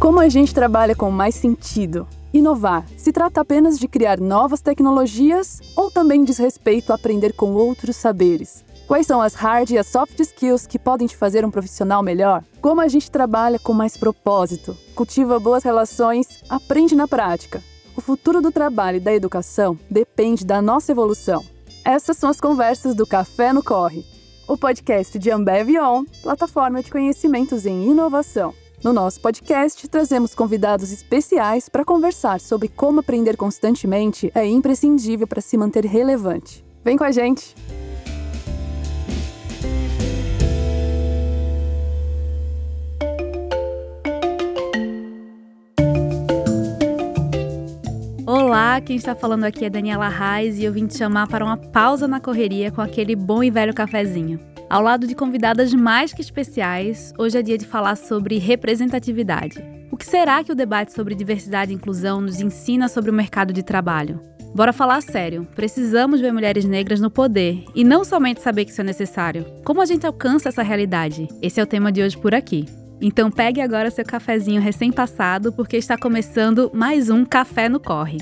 Como a gente trabalha com mais sentido? Inovar se trata apenas de criar novas tecnologias ou também diz respeito a aprender com outros saberes? Quais são as hard e as soft skills que podem te fazer um profissional melhor? Como a gente trabalha com mais propósito, cultiva boas relações, aprende na prática. O futuro do trabalho e da educação depende da nossa evolução. Essas são as conversas do Café no Corre, o podcast de Ambev On, plataforma de conhecimentos em inovação. No nosso podcast, trazemos convidados especiais para conversar sobre como aprender constantemente é imprescindível para se manter relevante. Vem com a gente! Olá, quem está falando aqui é Daniela Reis e eu vim te chamar para uma pausa na correria com aquele bom e velho cafezinho. Ao lado de convidadas mais que especiais, hoje é dia de falar sobre representatividade. O que será que o debate sobre diversidade e inclusão nos ensina sobre o mercado de trabalho? Bora falar sério. Precisamos ver mulheres negras no poder e não somente saber que isso é necessário. Como a gente alcança essa realidade? Esse é o tema de hoje por aqui. Então pegue agora seu cafezinho recém-passado porque está começando mais um Café no Corre.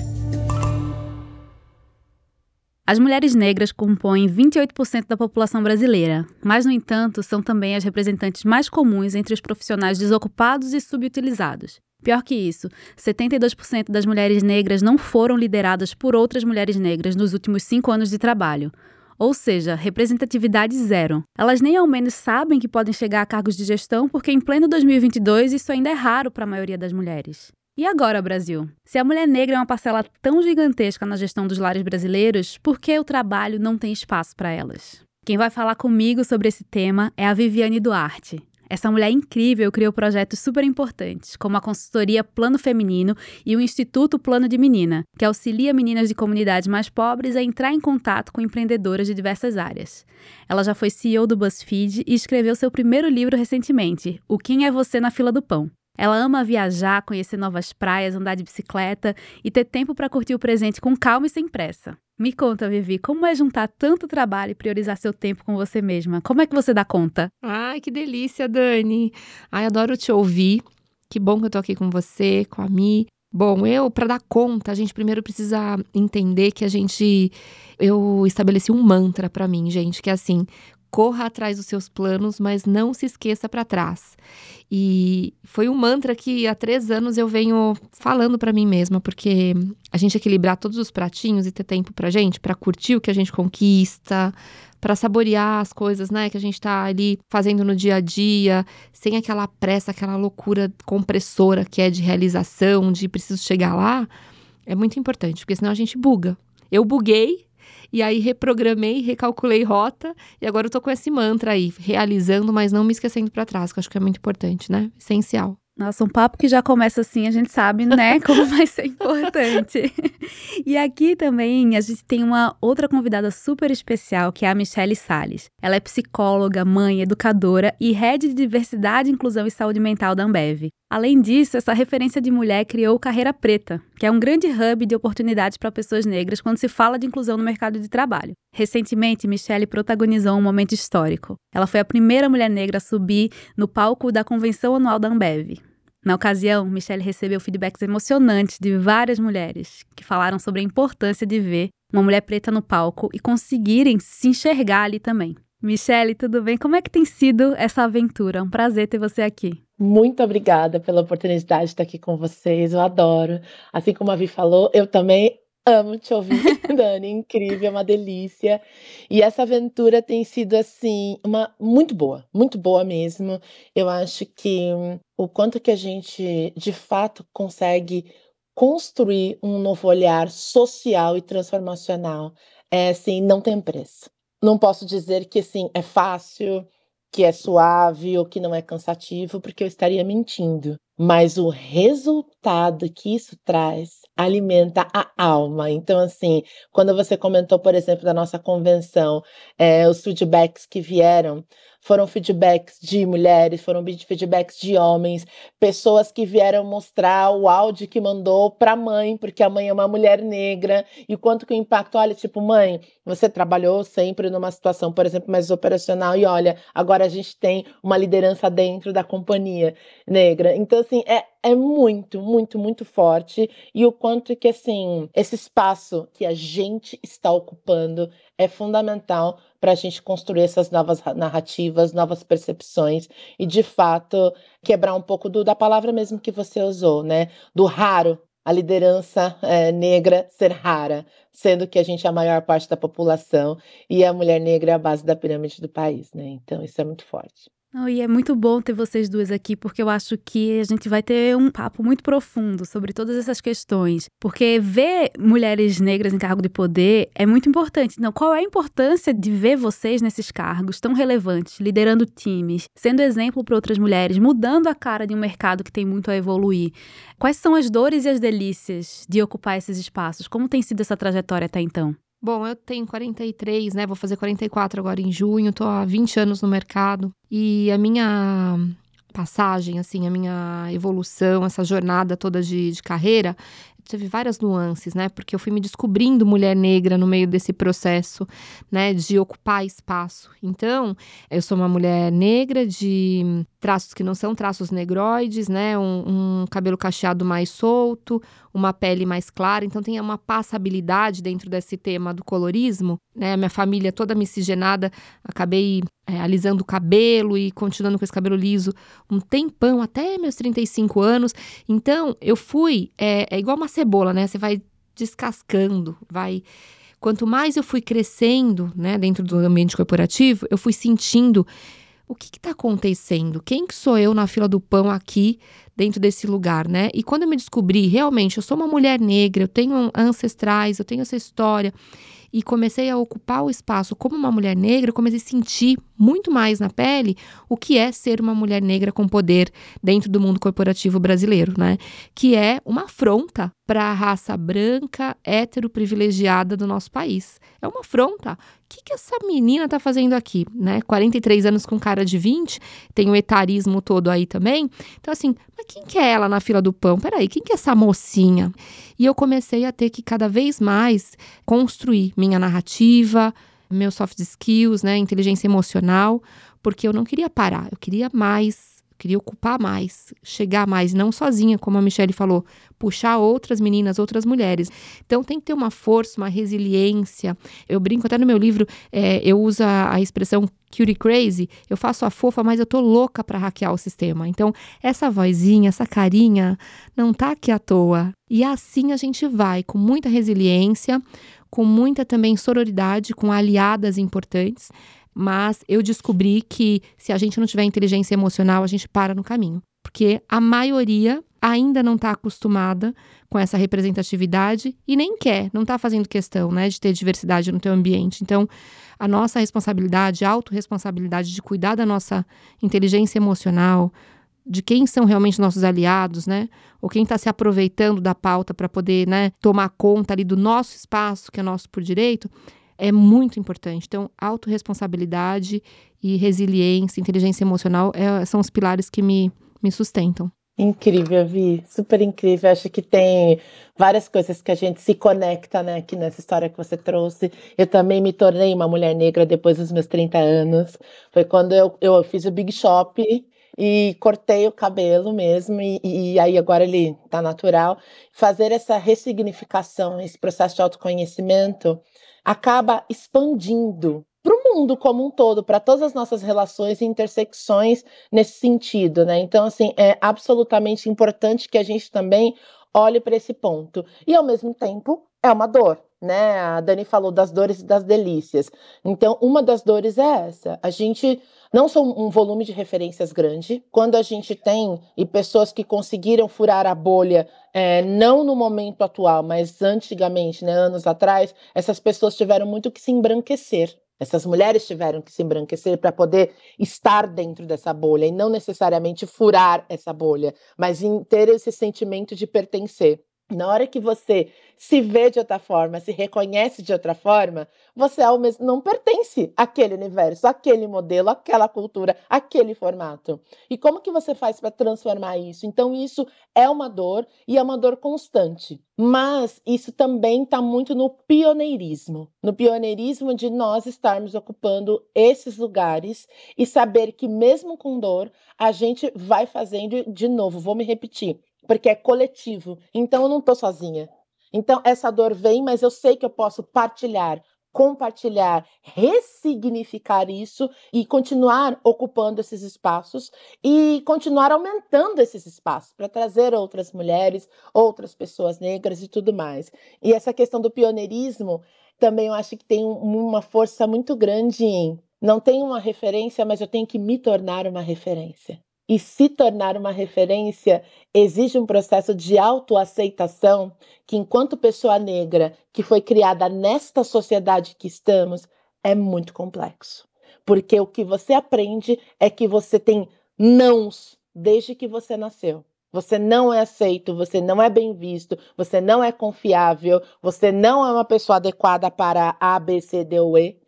As mulheres negras compõem 28% da população brasileira, mas, no entanto, são também as representantes mais comuns entre os profissionais desocupados e subutilizados. Pior que isso, 72% das mulheres negras não foram lideradas por outras mulheres negras nos últimos cinco anos de trabalho. Ou seja, representatividade zero. Elas nem ao menos sabem que podem chegar a cargos de gestão porque, em pleno 2022, isso ainda é raro para a maioria das mulheres. E agora, Brasil? Se a mulher negra é uma parcela tão gigantesca na gestão dos lares brasileiros, por que o trabalho não tem espaço para elas? Quem vai falar comigo sobre esse tema é a Viviane Duarte. Essa mulher incrível criou projetos super importantes, como a consultoria Plano Feminino e o Instituto Plano de Menina, que auxilia meninas de comunidades mais pobres a entrar em contato com empreendedoras de diversas áreas. Ela já foi CEO do BuzzFeed e escreveu seu primeiro livro recentemente, O Quem é Você na Fila do Pão. Ela ama viajar, conhecer novas praias, andar de bicicleta e ter tempo para curtir o presente com calma e sem pressa. Me conta, Vivi, como é juntar tanto trabalho e priorizar seu tempo com você mesma? Como é que você dá conta? Ai, que delícia, Dani. Ai, adoro te ouvir. Que bom que eu tô aqui com você, com a Mi. Bom, eu, para dar conta, a gente primeiro precisa entender que a gente. Eu estabeleci um mantra para mim, gente, que é assim: corra atrás dos seus planos, mas não se esqueça para trás. E foi um mantra que há três anos eu venho falando para mim mesma, porque a gente equilibrar todos os pratinhos e ter tempo pra gente, para curtir o que a gente conquista, para saborear as coisas, né, que a gente tá ali fazendo no dia a dia, sem aquela pressa, aquela loucura compressora que é de realização, de preciso chegar lá, é muito importante, porque senão a gente buga. Eu buguei e aí reprogramei, recalculei rota e agora eu tô com esse mantra aí, realizando, mas não me esquecendo para trás, que eu acho que é muito importante, né? Essencial. Nossa, um papo que já começa assim, a gente sabe, né, como vai ser importante. e aqui também a gente tem uma outra convidada super especial, que é a Michelle Sales. Ela é psicóloga, mãe, educadora e head de diversidade, inclusão e saúde mental da Ambev. Além disso, essa referência de mulher criou Carreira Preta, que é um grande hub de oportunidades para pessoas negras quando se fala de inclusão no mercado de trabalho. Recentemente, Michelle protagonizou um momento histórico. Ela foi a primeira mulher negra a subir no palco da convenção anual da Ambev. Na ocasião, Michelle recebeu feedbacks emocionantes de várias mulheres que falaram sobre a importância de ver uma mulher preta no palco e conseguirem se enxergar ali também. Michelle, tudo bem? Como é que tem sido essa aventura? Um prazer ter você aqui. Muito obrigada pela oportunidade de estar aqui com vocês. Eu adoro. Assim como a Vi falou, eu também Amo te ouvir, Dani, incrível, é uma delícia. E essa aventura tem sido assim uma muito boa, muito boa mesmo. Eu acho que o quanto que a gente de fato consegue construir um novo olhar social e transformacional, é assim, não tem preço. Não posso dizer que assim é fácil, que é suave ou que não é cansativo, porque eu estaria mentindo. Mas o resultado que isso traz alimenta a alma. Então, assim, quando você comentou, por exemplo, da nossa convenção, é, os feedbacks que vieram, foram feedbacks de mulheres, foram feedbacks de homens, pessoas que vieram mostrar o áudio que mandou para a mãe, porque a mãe é uma mulher negra, e quanto que o impacto, olha, tipo, mãe, você trabalhou sempre numa situação, por exemplo, mais operacional, e olha, agora a gente tem uma liderança dentro da companhia negra. Então, assim, é, é muito, muito, muito forte. E o quanto que, assim, esse espaço que a gente está ocupando é fundamental para a gente construir essas novas narrativas, novas percepções e, de fato, quebrar um pouco do, da palavra mesmo que você usou, né? Do raro, a liderança é, negra ser rara, sendo que a gente é a maior parte da população e a mulher negra é a base da pirâmide do país, né? Então, isso é muito forte. Não, e é muito bom ter vocês duas aqui, porque eu acho que a gente vai ter um papo muito profundo sobre todas essas questões. Porque ver mulheres negras em cargo de poder é muito importante. Então, qual é a importância de ver vocês nesses cargos tão relevantes, liderando times, sendo exemplo para outras mulheres, mudando a cara de um mercado que tem muito a evoluir? Quais são as dores e as delícias de ocupar esses espaços? Como tem sido essa trajetória até então? Bom, eu tenho 43, né? Vou fazer 44 agora em junho, tô há 20 anos no mercado. E a minha passagem, assim, a minha evolução, essa jornada toda de, de carreira, teve várias nuances, né? Porque eu fui me descobrindo mulher negra no meio desse processo, né? De ocupar espaço. Então, eu sou uma mulher negra de traços que não são traços negroides, né? Um, um, cabelo cacheado mais solto, uma pele mais clara. Então tem uma passabilidade dentro desse tema do colorismo, né? Minha família toda miscigenada, acabei é, alisando o cabelo e continuando com esse cabelo liso um tempão, até meus 35 anos. Então eu fui, é, é igual uma cebola, né? Você vai descascando, vai quanto mais eu fui crescendo, né, dentro do ambiente corporativo, eu fui sentindo o que está acontecendo? Quem que sou eu na fila do pão aqui dentro desse lugar, né? E quando eu me descobri, realmente, eu sou uma mulher negra, eu tenho ancestrais, eu tenho essa história e comecei a ocupar o espaço como uma mulher negra, comecei a sentir muito mais na pele o que é ser uma mulher negra com poder dentro do mundo corporativo brasileiro, né? Que é uma afronta para a raça branca, hétero privilegiada do nosso país. É uma afronta. O que, que essa menina tá fazendo aqui, né? 43 anos com cara de 20, tem o etarismo todo aí também. Então, assim, mas quem que é ela na fila do pão? Peraí, quem que é essa mocinha? E eu comecei a ter que cada vez mais construir minha narrativa, meus soft skills, né, inteligência emocional, porque eu não queria parar, eu queria mais, queria ocupar mais, chegar mais, não sozinha, como a Michelle falou, puxar outras meninas, outras mulheres. Então tem que ter uma força, uma resiliência. Eu brinco até no meu livro, é, eu uso a, expressão cutie crazy, eu faço a fofa, mas eu tô louca para hackear o sistema. Então, essa vozinha, essa carinha, não tá aqui à toa. E assim a gente vai, com muita resiliência, com muita também sororidade, com aliadas importantes. Mas eu descobri que se a gente não tiver inteligência emocional, a gente para no caminho. Porque a maioria ainda não está acostumada com essa representatividade e nem quer, não está fazendo questão né, de ter diversidade no teu ambiente. Então, a nossa responsabilidade, a autorresponsabilidade de cuidar da nossa inteligência emocional, de quem são realmente nossos aliados, né? Ou quem está se aproveitando da pauta para poder, né, tomar conta ali do nosso espaço, que é nosso por direito, é muito importante. Então, autorresponsabilidade e resiliência, inteligência emocional é, são os pilares que me, me sustentam. Incrível, Vi, super incrível. Acho que tem várias coisas que a gente se conecta, né, aqui nessa história que você trouxe. Eu também me tornei uma mulher negra depois dos meus 30 anos. Foi quando eu, eu fiz o Big Shop e cortei o cabelo mesmo, e, e aí agora ele tá natural. Fazer essa ressignificação, esse processo de autoconhecimento, acaba expandindo para o mundo como um todo, para todas as nossas relações e intersecções nesse sentido, né? Então, assim, é absolutamente importante que a gente também olhe para esse ponto. E ao mesmo tempo, é uma dor, né? A Dani falou das dores e das delícias. Então, uma das dores é essa. A gente não são um volume de referências grande. Quando a gente tem e pessoas que conseguiram furar a bolha, é, não no momento atual, mas antigamente, né, anos atrás, essas pessoas tiveram muito que se embranquecer. Essas mulheres tiveram que se embranquecer para poder estar dentro dessa bolha e não necessariamente furar essa bolha, mas ter esse sentimento de pertencer. Na hora que você se vê de outra forma, se reconhece de outra forma, você mesmo não pertence àquele universo, àquele modelo, àquela cultura, àquele formato. E como que você faz para transformar isso? Então isso é uma dor e é uma dor constante. Mas isso também está muito no pioneirismo, no pioneirismo de nós estarmos ocupando esses lugares e saber que mesmo com dor, a gente vai fazendo de novo, vou me repetir porque é coletivo. Então eu não estou sozinha. Então essa dor vem, mas eu sei que eu posso partilhar, compartilhar, ressignificar isso e continuar ocupando esses espaços e continuar aumentando esses espaços para trazer outras mulheres, outras pessoas negras e tudo mais. E essa questão do pioneirismo também eu acho que tem uma força muito grande em não tenho uma referência, mas eu tenho que me tornar uma referência e se tornar uma referência exige um processo de autoaceitação que, enquanto pessoa negra que foi criada nesta sociedade que estamos, é muito complexo. Porque o que você aprende é que você tem nãos desde que você nasceu. Você não é aceito, você não é bem visto, você não é confiável, você não é uma pessoa adequada para A, B, C, D ou E.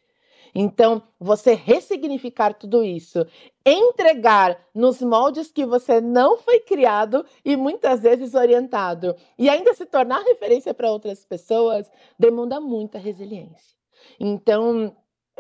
Então, você ressignificar tudo isso, entregar nos moldes que você não foi criado e muitas vezes orientado, e ainda se tornar referência para outras pessoas, demanda muita resiliência. Então,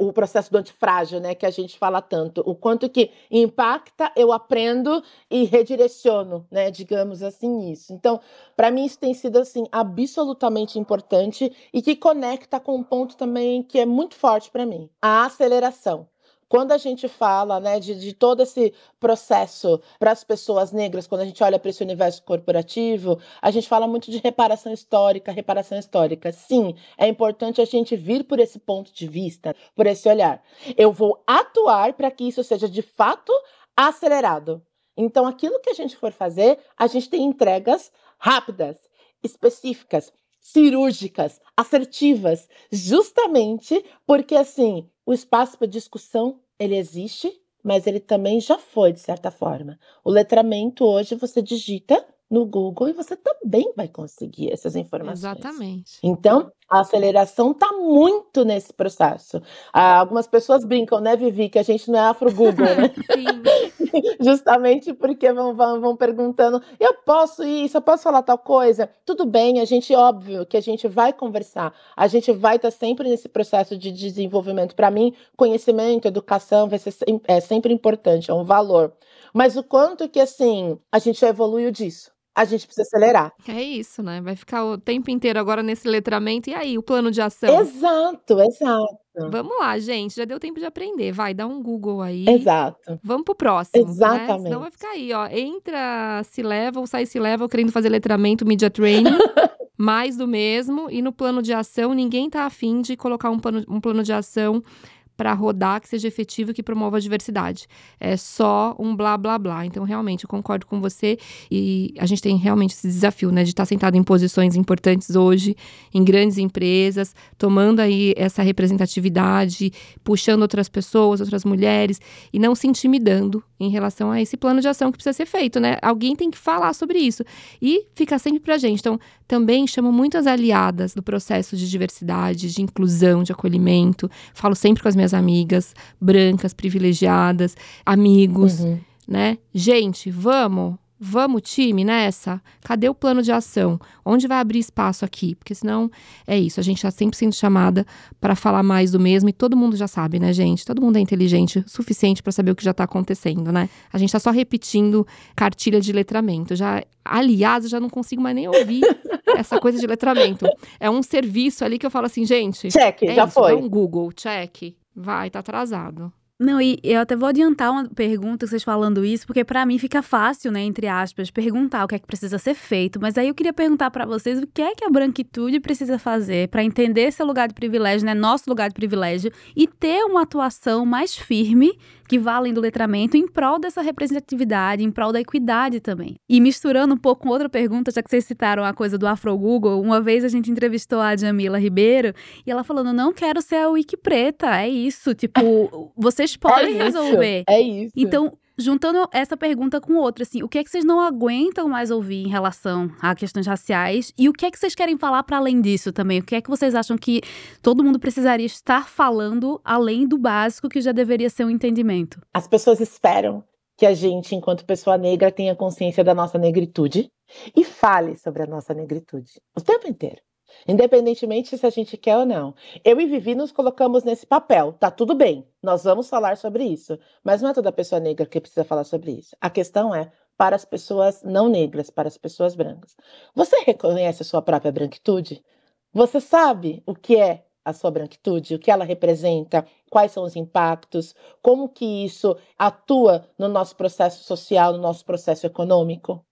o processo do antifrágil, né, que a gente fala tanto, o quanto que impacta, eu aprendo e redireciono, né, digamos assim isso. Então, para mim isso tem sido assim absolutamente importante e que conecta com um ponto também que é muito forte para mim, a aceleração. Quando a gente fala né, de, de todo esse processo para as pessoas negras, quando a gente olha para esse universo corporativo, a gente fala muito de reparação histórica, reparação histórica. Sim, é importante a gente vir por esse ponto de vista, por esse olhar. Eu vou atuar para que isso seja de fato acelerado. Então, aquilo que a gente for fazer, a gente tem entregas rápidas, específicas, cirúrgicas, assertivas, justamente porque assim o espaço para discussão ele existe, mas ele também já foi de certa forma. O letramento hoje você digita no Google e você também vai conseguir essas informações. Exatamente. Então, a aceleração está muito nesse processo. Ah, algumas pessoas brincam, né, Vivi, que a gente não é afro-Google, né? Sim. Justamente porque vão, vão, vão perguntando, eu posso isso, eu posso falar tal coisa? Tudo bem, a gente, óbvio, que a gente vai conversar, a gente vai estar tá sempre nesse processo de desenvolvimento. Para mim, conhecimento, educação vai ser é sempre importante, é um valor. Mas o quanto que, assim, a gente evoluiu disso a gente precisa acelerar. É isso, né? Vai ficar o tempo inteiro agora nesse letramento. E aí, o plano de ação? Exato, exato. Vamos lá, gente. Já deu tempo de aprender. Vai, dá um Google aí. Exato. Vamos pro próximo. Né? Exatamente. Senão vai ficar aí, ó. Entra se level, sai se level, querendo fazer letramento, media training. mais do mesmo. E no plano de ação, ninguém tá afim de colocar um plano, um plano de ação para rodar que seja efetivo e que promova a diversidade. É só um blá blá blá. Então, realmente, eu concordo com você e a gente tem realmente esse desafio, né, de estar tá sentado em posições importantes hoje, em grandes empresas, tomando aí essa representatividade, puxando outras pessoas, outras mulheres e não se intimidando em relação a esse plano de ação que precisa ser feito, né? Alguém tem que falar sobre isso e ficar sempre pra gente. Então, também chamo muitas aliadas do processo de diversidade, de inclusão, de acolhimento. Falo sempre com as minhas amigas brancas, privilegiadas, amigos, uhum. né? Gente, vamos, Vamos, time, nessa? Cadê o plano de ação? Onde vai abrir espaço aqui? Porque senão é isso, a gente está sempre sendo chamada para falar mais do mesmo e todo mundo já sabe, né, gente? Todo mundo é inteligente o suficiente para saber o que já está acontecendo, né? A gente está só repetindo cartilha de letramento. Já, aliás, eu já não consigo mais nem ouvir essa coisa de letramento. É um serviço ali que eu falo assim, gente. Check, é já isso, foi. Um Google, check. Vai, tá atrasado. Não, e eu até vou adiantar uma pergunta, vocês falando isso, porque para mim fica fácil, né, entre aspas, perguntar o que é que precisa ser feito. Mas aí eu queria perguntar para vocês o que é que a branquitude precisa fazer para entender seu lugar de privilégio, né, nosso lugar de privilégio, e ter uma atuação mais firme que vá além do letramento em prol dessa representatividade, em prol da equidade também. E misturando um pouco com outra pergunta, já que vocês citaram a coisa do Afro Google, uma vez a gente entrevistou a Jamila Ribeiro e ela falando: não quero ser a Wiki preta, é isso. Tipo, vocês podem é resolver. É isso. Então, juntando essa pergunta com outra, assim, o que é que vocês não aguentam mais ouvir em relação a questões raciais e o que é que vocês querem falar para além disso também? O que é que vocês acham que todo mundo precisaria estar falando além do básico que já deveria ser um entendimento? As pessoas esperam que a gente, enquanto pessoa negra, tenha consciência da nossa negritude e fale sobre a nossa negritude o tempo inteiro. Independentemente se a gente quer ou não. Eu e Vivi nos colocamos nesse papel. Tá tudo bem, nós vamos falar sobre isso. Mas não é toda pessoa negra que precisa falar sobre isso. A questão é para as pessoas não negras, para as pessoas brancas. Você reconhece a sua própria branquitude? Você sabe o que é a sua branquitude, o que ela representa, quais são os impactos, como que isso atua no nosso processo social, no nosso processo econômico?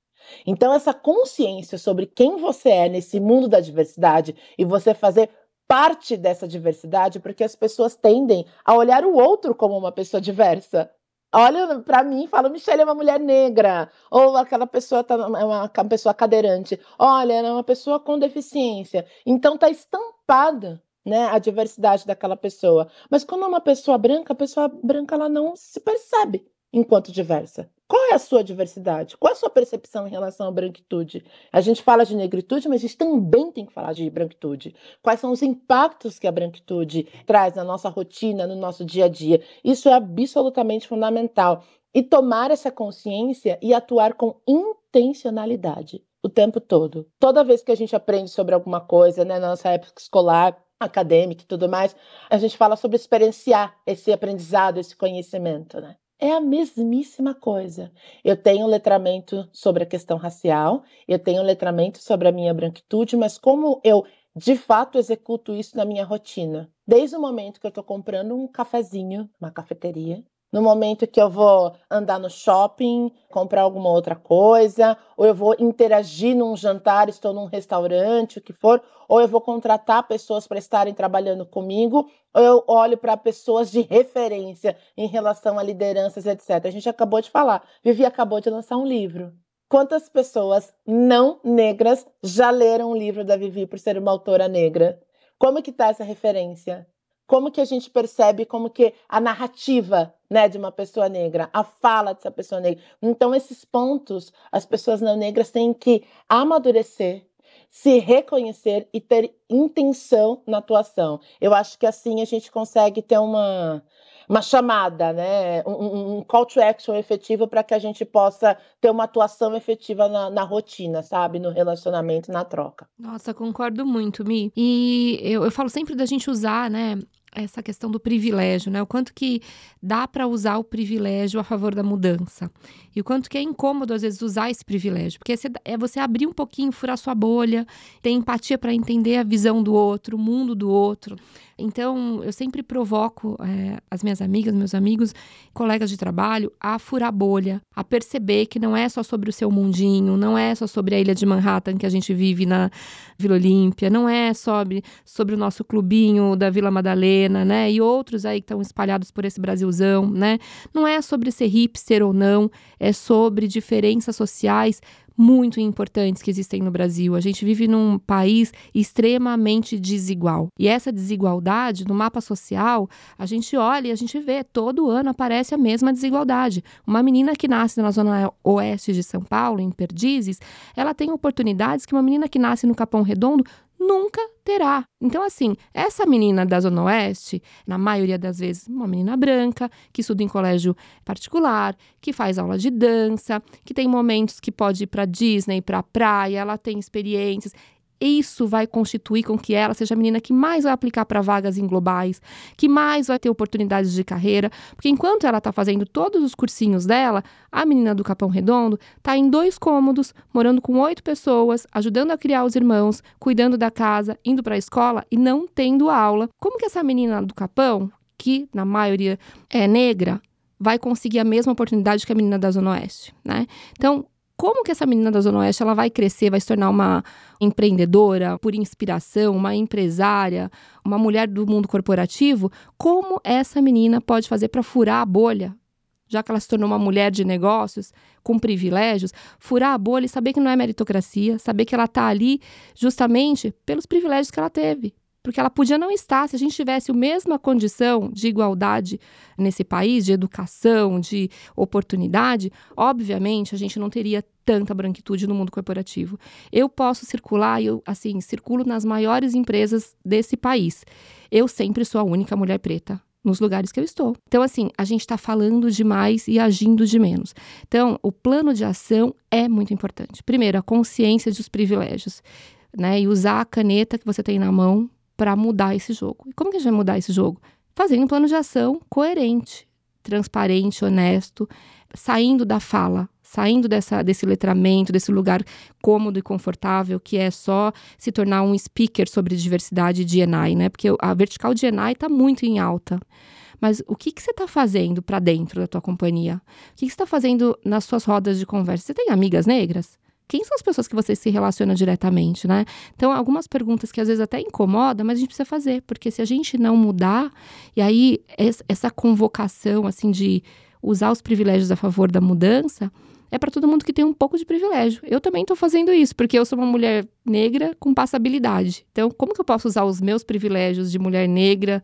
Então, essa consciência sobre quem você é nesse mundo da diversidade e você fazer parte dessa diversidade, porque as pessoas tendem a olhar o outro como uma pessoa diversa. Olha para mim e fala, Michelle é uma mulher negra, ou aquela pessoa tá, é uma, uma pessoa cadeirante. Olha, ela é uma pessoa com deficiência. Então tá estampada né, a diversidade daquela pessoa. Mas quando é uma pessoa branca, a pessoa branca ela não se percebe enquanto diversa. Qual é a sua diversidade? Qual é a sua percepção em relação à branquitude? A gente fala de negritude, mas a gente também tem que falar de branquitude. Quais são os impactos que a branquitude traz na nossa rotina, no nosso dia a dia? Isso é absolutamente fundamental. E tomar essa consciência e atuar com intencionalidade o tempo todo. Toda vez que a gente aprende sobre alguma coisa, né, na nossa época escolar, acadêmica e tudo mais, a gente fala sobre experienciar esse aprendizado, esse conhecimento, né? É a mesmíssima coisa. Eu tenho letramento sobre a questão racial, eu tenho letramento sobre a minha branquitude, mas como eu de fato executo isso na minha rotina? Desde o momento que eu estou comprando um cafezinho, uma cafeteria, no momento que eu vou andar no shopping, comprar alguma outra coisa, ou eu vou interagir num jantar, estou num restaurante, o que for, ou eu vou contratar pessoas para estarem trabalhando comigo, ou eu olho para pessoas de referência em relação a lideranças, etc. A gente acabou de falar, Vivi acabou de lançar um livro. Quantas pessoas não negras já leram o livro da Vivi por ser uma autora negra? Como que está essa referência? Como que a gente percebe como que a narrativa né, de uma pessoa negra, a fala dessa pessoa negra. Então, esses pontos, as pessoas não negras têm que amadurecer, se reconhecer e ter intenção na atuação. Eu acho que assim a gente consegue ter uma, uma chamada, né? um, um call to action efetivo para que a gente possa ter uma atuação efetiva na, na, rotina, sabe? No relacionamento, na troca. Nossa, concordo muito, Mi. E eu, eu falo sempre da gente usar, né? Essa questão do privilégio, né? O quanto que dá para usar o privilégio a favor da mudança. E o quanto que é incômodo, às vezes, usar esse privilégio. Porque é você abrir um pouquinho, furar sua bolha, ter empatia para entender a visão do outro, o mundo do outro. Então, eu sempre provoco é, as minhas amigas, meus amigos, colegas de trabalho a furar bolha, a perceber que não é só sobre o seu mundinho, não é só sobre a ilha de Manhattan que a gente vive na Vila Olímpia, não é sobre, sobre o nosso clubinho da Vila Madalena, né? E outros aí que estão espalhados por esse Brasilzão, né? Não é sobre ser hipster ou não, é sobre diferenças sociais muito importantes que existem no Brasil. A gente vive num país extremamente desigual. E essa desigualdade, no mapa social, a gente olha e a gente vê, todo ano aparece a mesma desigualdade. Uma menina que nasce na zona oeste de São Paulo, em Perdizes, ela tem oportunidades que uma menina que nasce no Capão Redondo nunca terá. Então, assim, essa menina da Zona Oeste, na maioria das vezes, uma menina branca, que estuda em colégio particular, que faz aula de dança, que tem momentos que pode ir para Disney, para praia, ela tem experiências isso vai constituir com que ela seja a menina que mais vai aplicar para vagas em globais, que mais vai ter oportunidades de carreira, porque enquanto ela está fazendo todos os cursinhos dela, a menina do Capão Redondo está em dois cômodos, morando com oito pessoas, ajudando a criar os irmãos, cuidando da casa, indo para a escola e não tendo aula. Como que essa menina do Capão, que na maioria é negra, vai conseguir a mesma oportunidade que a menina da Zona Oeste, né? Então, como que essa menina da Zona Oeste ela vai crescer, vai se tornar uma empreendedora por inspiração, uma empresária, uma mulher do mundo corporativo? Como essa menina pode fazer para furar a bolha? Já que ela se tornou uma mulher de negócios, com privilégios, furar a bolha e saber que não é meritocracia, saber que ela está ali justamente pelos privilégios que ela teve, porque ela podia não estar. Se a gente tivesse a mesma condição de igualdade nesse país, de educação, de oportunidade, obviamente a gente não teria tanta branquitude no mundo corporativo. Eu posso circular, eu assim, circulo nas maiores empresas desse país. Eu sempre sou a única mulher preta nos lugares que eu estou. Então, assim, a gente está falando demais e agindo de menos. Então, o plano de ação é muito importante. Primeiro, a consciência dos privilégios, né? E usar a caneta que você tem na mão para mudar esse jogo. E como que a gente vai mudar esse jogo? Fazendo um plano de ação coerente, transparente, honesto, saindo da fala, saindo dessa, desse letramento, desse lugar cômodo e confortável, que é só se tornar um speaker sobre diversidade de ENAI, né? Porque a vertical de ENAI está muito em alta. Mas o que, que você está fazendo para dentro da tua companhia? O que, que você está fazendo nas suas rodas de conversa? Você tem amigas negras? Quem são as pessoas que você se relaciona diretamente, né? Então, algumas perguntas que às vezes até incomodam, mas a gente precisa fazer, porque se a gente não mudar, e aí essa convocação, assim, de usar os privilégios a favor da mudança, é para todo mundo que tem um pouco de privilégio. Eu também estou fazendo isso, porque eu sou uma mulher negra com passabilidade. Então, como que eu posso usar os meus privilégios de mulher negra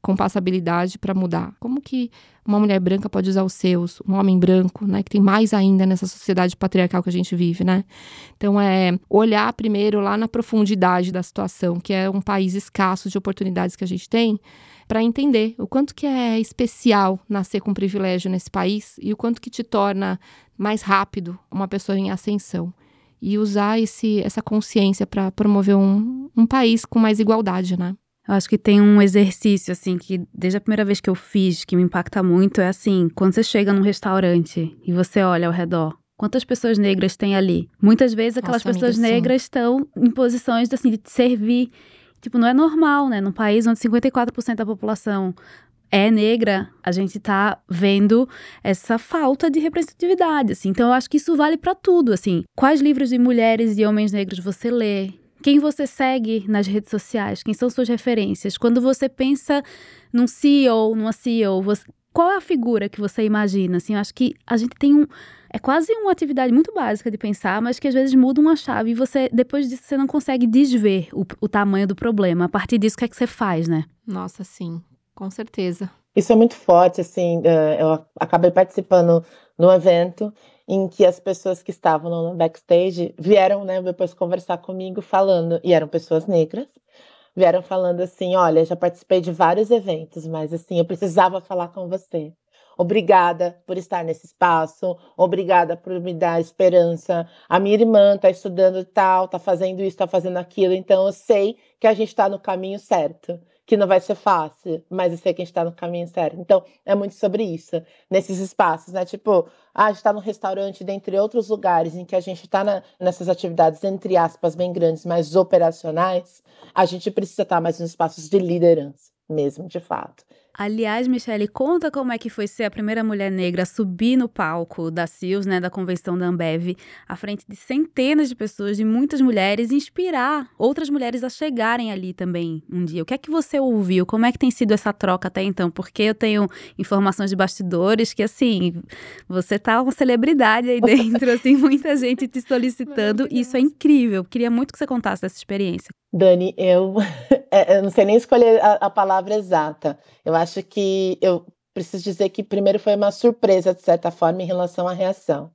com passabilidade para mudar? Como que uma mulher branca pode usar os seus, um homem branco, né, que tem mais ainda nessa sociedade patriarcal que a gente vive, né? Então é olhar primeiro lá na profundidade da situação, que é um país escasso de oportunidades que a gente tem, para entender o quanto que é especial nascer com privilégio nesse país e o quanto que te torna mais rápido uma pessoa em ascensão e usar esse, essa consciência para promover um, um país com mais igualdade, né? Eu acho que tem um exercício, assim, que desde a primeira vez que eu fiz, que me impacta muito, é assim: quando você chega num restaurante e você olha ao redor, quantas pessoas negras tem ali? Muitas vezes aquelas Nossa, pessoas amiga, negras estão em posições assim, de servir. Tipo, não é normal, né? Num país onde 54% da população é negra, a gente tá vendo essa falta de representatividade, assim. Então eu acho que isso vale para tudo, assim. Quais livros de mulheres e homens negros você lê? Quem você segue nas redes sociais? Quem são suas referências? Quando você pensa num CEO, numa CEO, você, qual é a figura que você imagina? Assim, eu acho que a gente tem um é quase uma atividade muito básica de pensar, mas que às vezes muda uma chave e você, depois disso, você não consegue desver o, o tamanho do problema. A partir disso, o que é que você faz, né? Nossa, sim. Com certeza. Isso é muito forte, assim, eh, eu acabei participando no evento em que as pessoas que estavam no backstage vieram, né, depois conversar comigo falando, e eram pessoas negras, vieram falando assim, olha, já participei de vários eventos, mas assim, eu precisava falar com você. Obrigada por estar nesse espaço, obrigada por me dar esperança. A minha irmã está estudando tal, está fazendo isso, está fazendo aquilo, então eu sei que a gente está no caminho certo que não vai ser fácil, mas eu sei que a gente está no caminho certo. Então, é muito sobre isso, nesses espaços, né? Tipo, ah, a gente está no restaurante, dentre outros lugares em que a gente está nessas atividades, entre aspas, bem grandes, mas operacionais, a gente precisa estar tá mais nos espaços de liderança, mesmo, de fato. Aliás, Michele, conta como é que foi ser a primeira mulher negra a subir no palco da CIOS, né, da convenção da Ambev, à frente de centenas de pessoas, de muitas mulheres, inspirar outras mulheres a chegarem ali também um dia. O que é que você ouviu? Como é que tem sido essa troca até então? Porque eu tenho informações de bastidores que, assim, você tá uma celebridade aí dentro, assim, muita gente te solicitando. Isso é incrível. Queria muito que você contasse dessa experiência. Dani, eu, é, eu não sei nem escolher a, a palavra exata. Eu acho que eu preciso dizer que primeiro foi uma surpresa, de certa forma, em relação à reação.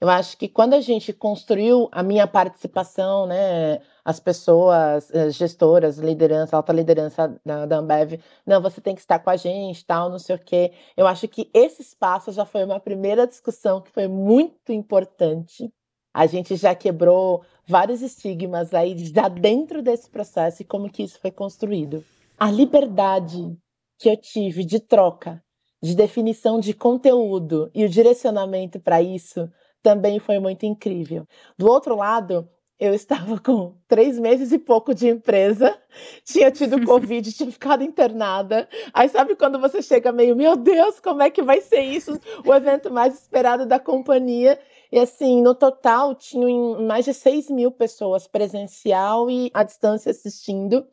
Eu acho que quando a gente construiu a minha participação, né, as pessoas, eh, gestoras, liderança, alta liderança da, da Ambev, não, você tem que estar com a gente, tal, não sei o quê. Eu acho que esse espaço já foi uma primeira discussão que foi muito importante. A gente já quebrou vários estigmas aí já dentro desse processo e como que isso foi construído. A liberdade que eu tive de troca, de definição de conteúdo e o direcionamento para isso também foi muito incrível. Do outro lado, eu estava com três meses e pouco de empresa, tinha tido Covid, tinha ficado internada. Aí sabe quando você chega meio, meu Deus, como é que vai ser isso? O evento mais esperado da companhia. E assim, no total, tinham mais de 6 mil pessoas presencial e à distância assistindo.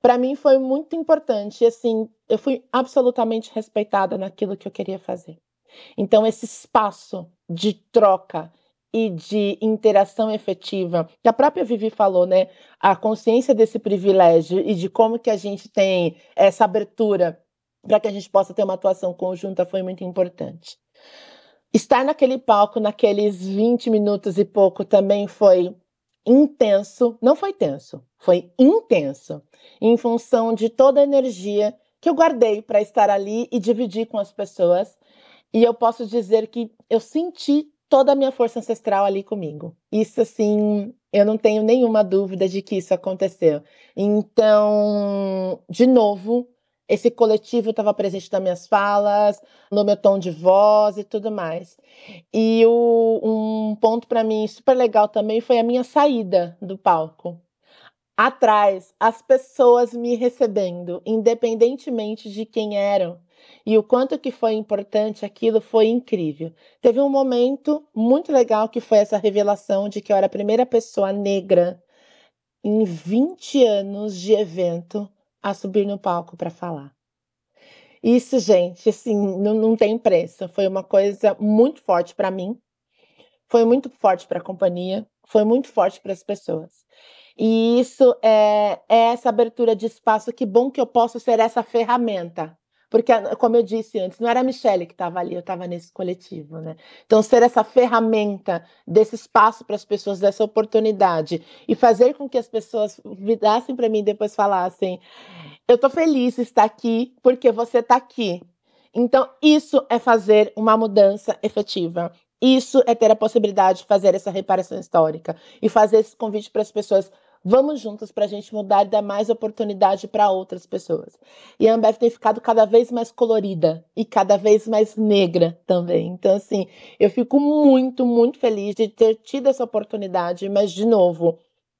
Para mim foi muito importante. Assim, eu fui absolutamente respeitada naquilo que eu queria fazer. Então, esse espaço de troca e de interação efetiva, que a própria Vivi falou, né? A consciência desse privilégio e de como que a gente tem essa abertura para que a gente possa ter uma atuação conjunta foi muito importante. Estar naquele palco, naqueles 20 minutos e pouco, também foi intenso. Não foi tenso, foi intenso, em função de toda a energia que eu guardei para estar ali e dividir com as pessoas. E eu posso dizer que eu senti toda a minha força ancestral ali comigo. Isso, assim, eu não tenho nenhuma dúvida de que isso aconteceu. Então, de novo, esse coletivo estava presente nas minhas falas, no meu tom de voz e tudo mais. E o, um ponto para mim super legal também foi a minha saída do palco. Atrás, as pessoas me recebendo, independentemente de quem eram e o quanto que foi importante aquilo foi incrível. Teve um momento muito legal que foi essa revelação de que eu era a primeira pessoa negra em 20 anos de evento a subir no palco para falar. Isso, gente, assim, não, não tem preço. Foi uma coisa muito forte para mim, foi muito forte para a companhia, foi muito forte para as pessoas. E isso é, é essa abertura de espaço. Que bom que eu posso ser essa ferramenta porque, como eu disse antes, não era a Michelle que estava ali, eu estava nesse coletivo, né? Então, ser essa ferramenta desse espaço para as pessoas, dessa oportunidade, e fazer com que as pessoas virassem para mim e depois falassem: Eu estou feliz de estar aqui porque você está aqui. Então, isso é fazer uma mudança efetiva. Isso é ter a possibilidade de fazer essa reparação histórica e fazer esse convite para as pessoas Vamos juntos para a gente mudar e dar mais oportunidade para outras pessoas. E a Ambev tem ficado cada vez mais colorida e cada vez mais negra também. Então, assim, eu fico muito, muito feliz de ter tido essa oportunidade, mas, de novo,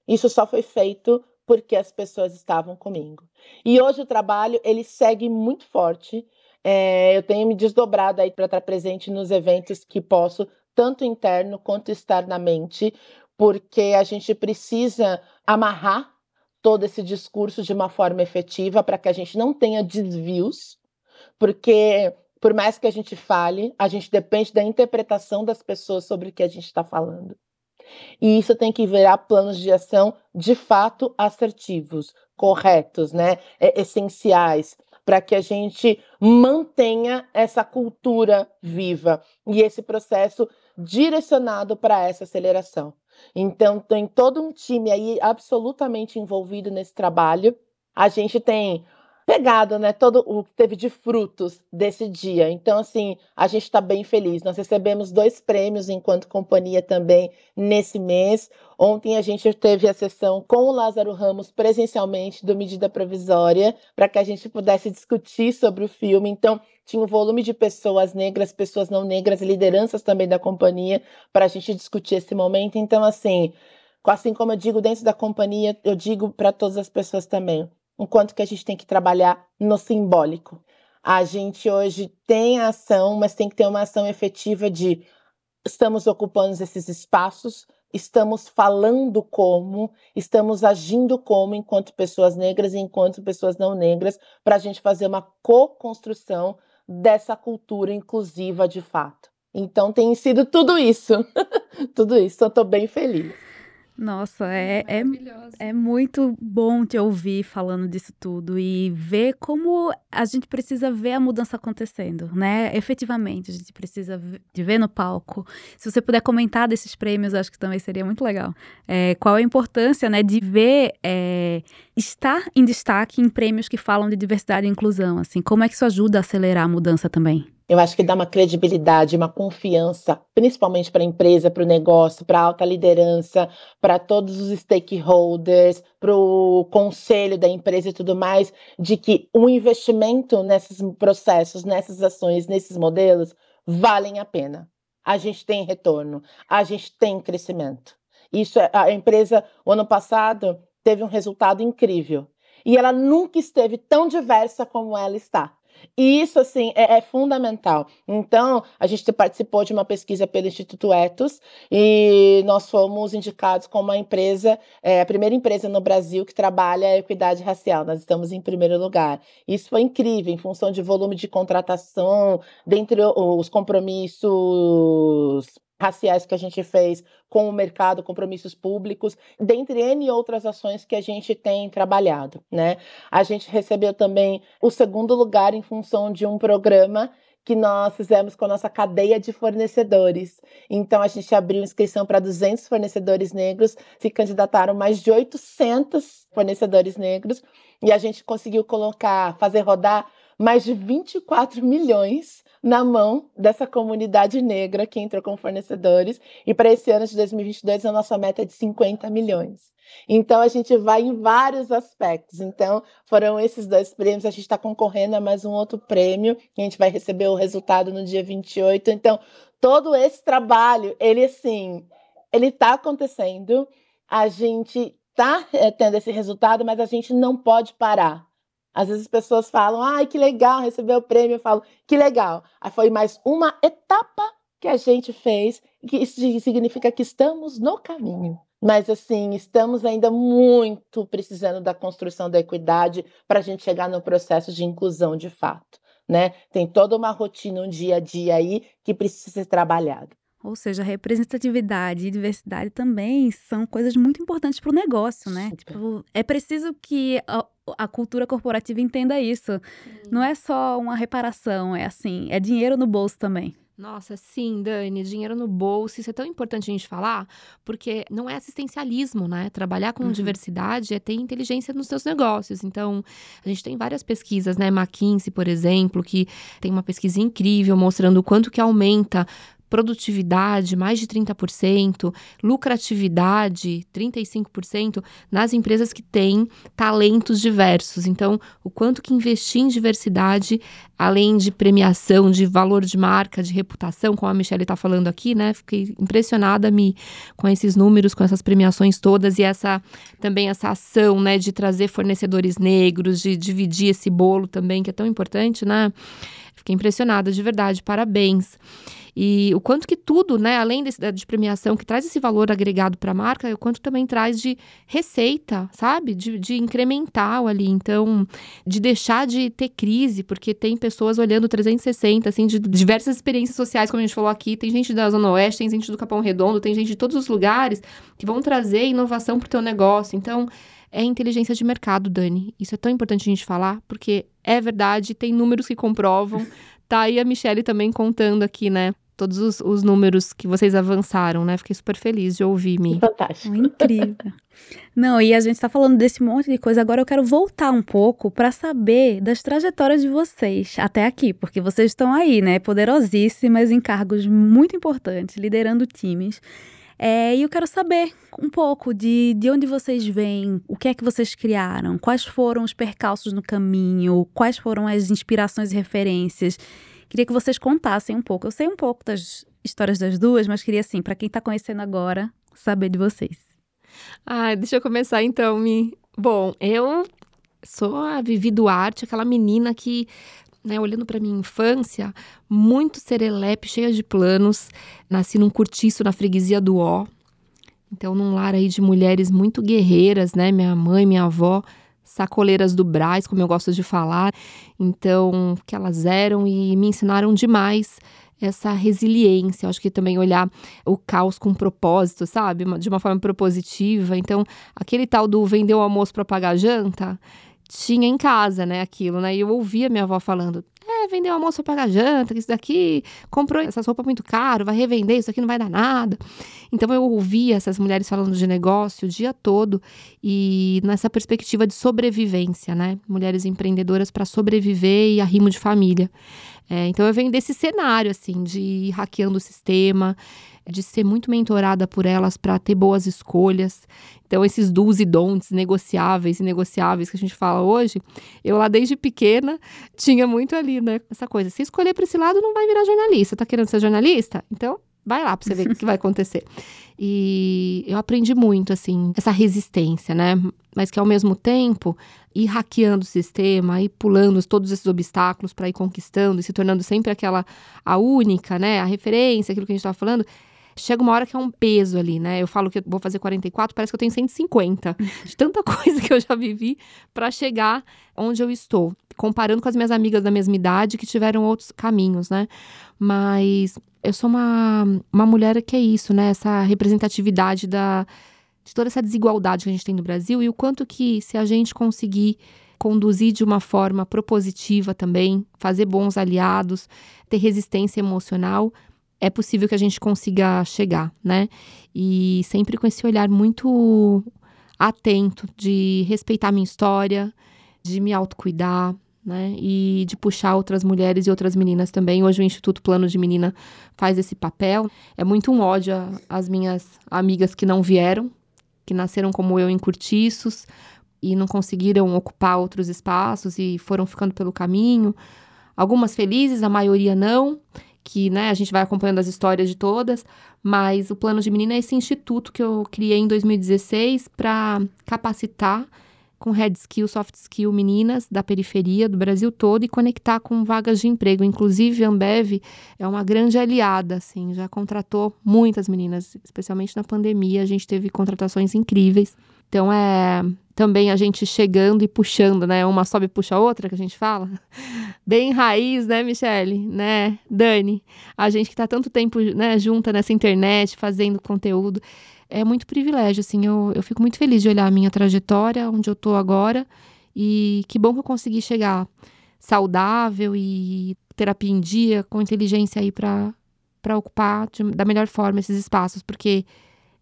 isso só foi feito porque as pessoas estavam comigo. E hoje o trabalho, ele segue muito forte. É, eu tenho me desdobrado aí para estar presente nos eventos que posso, tanto interno quanto externamente, porque a gente precisa amarrar todo esse discurso de uma forma efetiva para que a gente não tenha desvios, porque por mais que a gente fale, a gente depende da interpretação das pessoas sobre o que a gente está falando. E isso tem que virar planos de ação de fato assertivos, corretos, né? É, essenciais, para que a gente mantenha essa cultura viva e esse processo direcionado para essa aceleração. Então, tem todo um time aí absolutamente envolvido nesse trabalho. A gente tem pegado, né, todo o que teve de frutos desse dia. Então, assim, a gente está bem feliz. Nós recebemos dois prêmios enquanto companhia também nesse mês. Ontem a gente teve a sessão com o Lázaro Ramos presencialmente do Medida Provisória, para que a gente pudesse discutir sobre o filme. Então, tinha um volume de pessoas negras, pessoas não negras, lideranças também da companhia, para a gente discutir esse momento. Então, assim, assim como eu digo dentro da companhia, eu digo para todas as pessoas também o quanto que a gente tem que trabalhar no simbólico. A gente hoje tem a ação, mas tem que ter uma ação efetiva de estamos ocupando esses espaços, estamos falando como, estamos agindo como enquanto pessoas negras e enquanto pessoas não negras, para a gente fazer uma co-construção dessa cultura inclusiva de fato. Então tem sido tudo isso, tudo isso. Eu estou bem feliz. Nossa, é, é, é muito bom te ouvir falando disso tudo e ver como a gente precisa ver a mudança acontecendo, né? Efetivamente, a gente precisa de ver no palco. Se você puder comentar desses prêmios, acho que também seria muito legal. É, qual a importância, né, de ver é, estar em destaque em prêmios que falam de diversidade e inclusão, assim, como é que isso ajuda a acelerar a mudança também? Eu acho que dá uma credibilidade, uma confiança, principalmente para a empresa, para o negócio, para a alta liderança, para todos os stakeholders, para o conselho da empresa e tudo mais, de que o investimento nesses processos, nessas ações, nesses modelos, valem a pena. A gente tem retorno, a gente tem crescimento. Isso é, a empresa, o ano passado, teve um resultado incrível. E ela nunca esteve tão diversa como ela está. E isso, assim, é, é, fundamental. Então, a gente participou de uma pesquisa pelo Instituto Etos e nós fomos indicados como a empresa, é, a primeira empresa no Brasil que trabalha a equidade racial. Nós estamos em primeiro lugar. Isso foi incrível, em função de volume de contratação, dentre os compromissos raciais que a gente fez com o mercado, compromissos públicos, dentre N outras ações que a gente tem trabalhado, né? A gente recebeu também o segundo lugar em função de um programa que nós fizemos com a nossa cadeia de fornecedores. Então, a gente abriu inscrição para 200 fornecedores negros, se candidataram mais de 800 fornecedores negros, e a gente conseguiu colocar, fazer rodar mais de 24 milhões na mão dessa comunidade negra que entrou com fornecedores. E para esse ano de 2022, a nossa meta é de 50 milhões. Então, a gente vai em vários aspectos. Então, foram esses dois prêmios. A gente está concorrendo a mais um outro prêmio. a gente vai receber o resultado no dia 28. Então, todo esse trabalho, ele assim, ele está acontecendo. A gente está eh, tendo esse resultado, mas a gente não pode parar. Às vezes as pessoas falam, ai, que legal, recebeu o prêmio. Eu falo, que legal. Aí foi mais uma etapa que a gente fez, que isso significa que estamos no caminho. Mas, assim, estamos ainda muito precisando da construção da equidade para a gente chegar no processo de inclusão de fato. Né? Tem toda uma rotina, um dia a dia aí que precisa ser trabalhado. Ou seja, representatividade e diversidade também são coisas muito importantes para o negócio, né? Tipo, é preciso que a, a, cultura corporativa entenda isso. Sim. Não é só uma reparação, é assim, é dinheiro no bolso também. Nossa, sim, Dani, dinheiro no bolso, isso é tão importante a gente falar, porque não é assistencialismo, né? Trabalhar com uhum. diversidade é ter inteligência nos seus negócios. Então, a gente tem várias pesquisas, né? McKinsey, por exemplo, que tem uma pesquisa incrível mostrando o quanto que aumenta produtividade, mais de 30%, lucratividade, 35%, nas empresas que têm talentos diversos. Então, o quanto que investir em diversidade, além de premiação, de valor de marca, de reputação, como a Michelle está falando aqui, né? Fiquei impressionada me, com esses números, com essas premiações todas e essa também essa ação, né, de trazer fornecedores negros, de dividir esse bolo também, que é tão importante, né? Fiquei impressionada, de verdade, parabéns. E o quanto que tudo, né, além desse, de premiação, que traz esse valor agregado para a marca, o quanto também traz de receita, sabe? De, de incremental ali. Então, de deixar de ter crise, porque tem pessoas olhando 360, assim, de diversas experiências sociais, como a gente falou aqui. Tem gente da Zona Oeste, tem gente do Capão Redondo, tem gente de todos os lugares que vão trazer inovação para o teu negócio. Então, é inteligência de mercado, Dani. Isso é tão importante a gente falar, porque é verdade, tem números que comprovam. Tá aí a Michelle também contando aqui, né? Todos os, os números que vocês avançaram, né? Fiquei super feliz de ouvir, Mi. Fantástico. Incrível. Não, e a gente tá falando desse monte de coisa. Agora eu quero voltar um pouco para saber das trajetórias de vocês até aqui, porque vocês estão aí, né? Poderosíssimas, em cargos muito importantes, liderando times. É, e eu quero saber um pouco de, de onde vocês vêm, o que é que vocês criaram, quais foram os percalços no caminho, quais foram as inspirações e referências. Queria que vocês contassem um pouco. Eu sei um pouco das histórias das duas, mas queria, assim, para quem está conhecendo agora, saber de vocês. Ah, deixa eu começar então, Mi. Bom, eu sou a Vivi Duarte, aquela menina que né, olhando para minha infância, muito serelepe, cheia de planos. Nasci num curtiço na freguesia do Ó. Então, num lar aí de mulheres muito guerreiras, né? Minha mãe, minha avó, sacoleiras do Braz, como eu gosto de falar. Então, que elas eram e me ensinaram demais essa resiliência. Acho que também olhar o caos com propósito, sabe? De uma forma propositiva. Então, aquele tal do vender o almoço para pagar a janta, tinha em casa, né, aquilo, né? E eu ouvia minha avó falando: é, vendeu almoço para pagar janta, isso daqui comprou essa roupa muito caro, vai revender, isso aqui não vai dar nada. Então eu ouvia essas mulheres falando de negócio o dia todo e nessa perspectiva de sobrevivência, né? Mulheres empreendedoras para sobreviver e arrimo de família. É, então eu venho desse cenário, assim, de ir hackeando o sistema, de ser muito mentorada por elas para ter boas escolhas. Então, esses do's e don'ts negociáveis e negociáveis que a gente fala hoje, eu lá desde pequena tinha muito ali, né? Essa coisa. Se escolher para esse lado, não vai virar jornalista. Tá querendo ser jornalista? Então, vai lá para você ver o que vai acontecer. E eu aprendi muito, assim, essa resistência, né? Mas que ao mesmo tempo, ir hackeando o sistema, ir pulando todos esses obstáculos para ir conquistando e se tornando sempre aquela, a única, né? A referência, aquilo que a gente estava falando chega uma hora que é um peso ali, né? Eu falo que eu vou fazer 44, parece que eu tenho 150. De tanta coisa que eu já vivi para chegar onde eu estou. Comparando com as minhas amigas da mesma idade que tiveram outros caminhos, né? Mas eu sou uma, uma mulher que é isso, né? Essa representatividade da, de toda essa desigualdade que a gente tem no Brasil e o quanto que se a gente conseguir conduzir de uma forma propositiva também, fazer bons aliados, ter resistência emocional, é possível que a gente consiga chegar, né? E sempre com esse olhar muito atento de respeitar minha história, de me autocuidar, né? E de puxar outras mulheres e outras meninas também. Hoje o Instituto Plano de Menina faz esse papel. É muito um ódio às minhas amigas que não vieram, que nasceram como eu em curtiços e não conseguiram ocupar outros espaços e foram ficando pelo caminho. Algumas felizes, a maioria não que né, a gente vai acompanhando as histórias de todas, mas o Plano de Menina é esse instituto que eu criei em 2016 para capacitar com hard skill, soft skill meninas da periferia do Brasil todo e conectar com vagas de emprego. Inclusive, a Ambev é uma grande aliada, assim, já contratou muitas meninas, especialmente na pandemia, a gente teve contratações incríveis. Então é também a gente chegando e puxando, né? Uma sobe e puxa a outra, que a gente fala. Bem raiz, né, Michele? Né, Dani? A gente que está tanto tempo né, junta nessa internet, fazendo conteúdo. É muito privilégio, assim. Eu, eu fico muito feliz de olhar a minha trajetória, onde eu estou agora. E que bom que eu consegui chegar saudável e terapia em dia, com inteligência aí para ocupar de, da melhor forma esses espaços, porque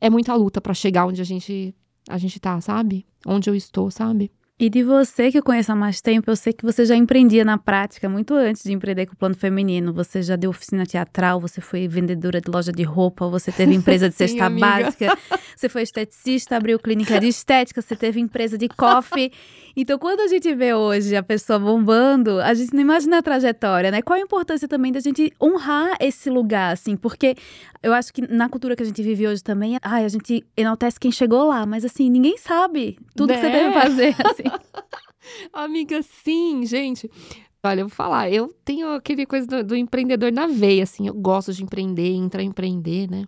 é muita luta para chegar onde a gente a gente tá, sabe? Onde eu estou, sabe? E de você que eu conheço há mais tempo, eu sei que você já empreendia na prática muito antes de empreender com o plano feminino. Você já deu oficina teatral, você foi vendedora de loja de roupa, você teve empresa de Sim, cesta amiga. básica, você foi esteticista, abriu clínica de estética, você teve empresa de coffee. Então, quando a gente vê hoje a pessoa bombando, a gente não imagina a trajetória, né? Qual a importância também da gente honrar esse lugar, assim? Porque eu acho que na cultura que a gente vive hoje também, ai, a gente enaltece quem chegou lá, mas assim, ninguém sabe tudo que você Né? teve que fazer, assim. Amiga, sim, gente. Olha, eu vou falar, eu tenho aquele coisa do, do empreendedor na veia, assim, eu gosto de empreender, entrar em empreender, né?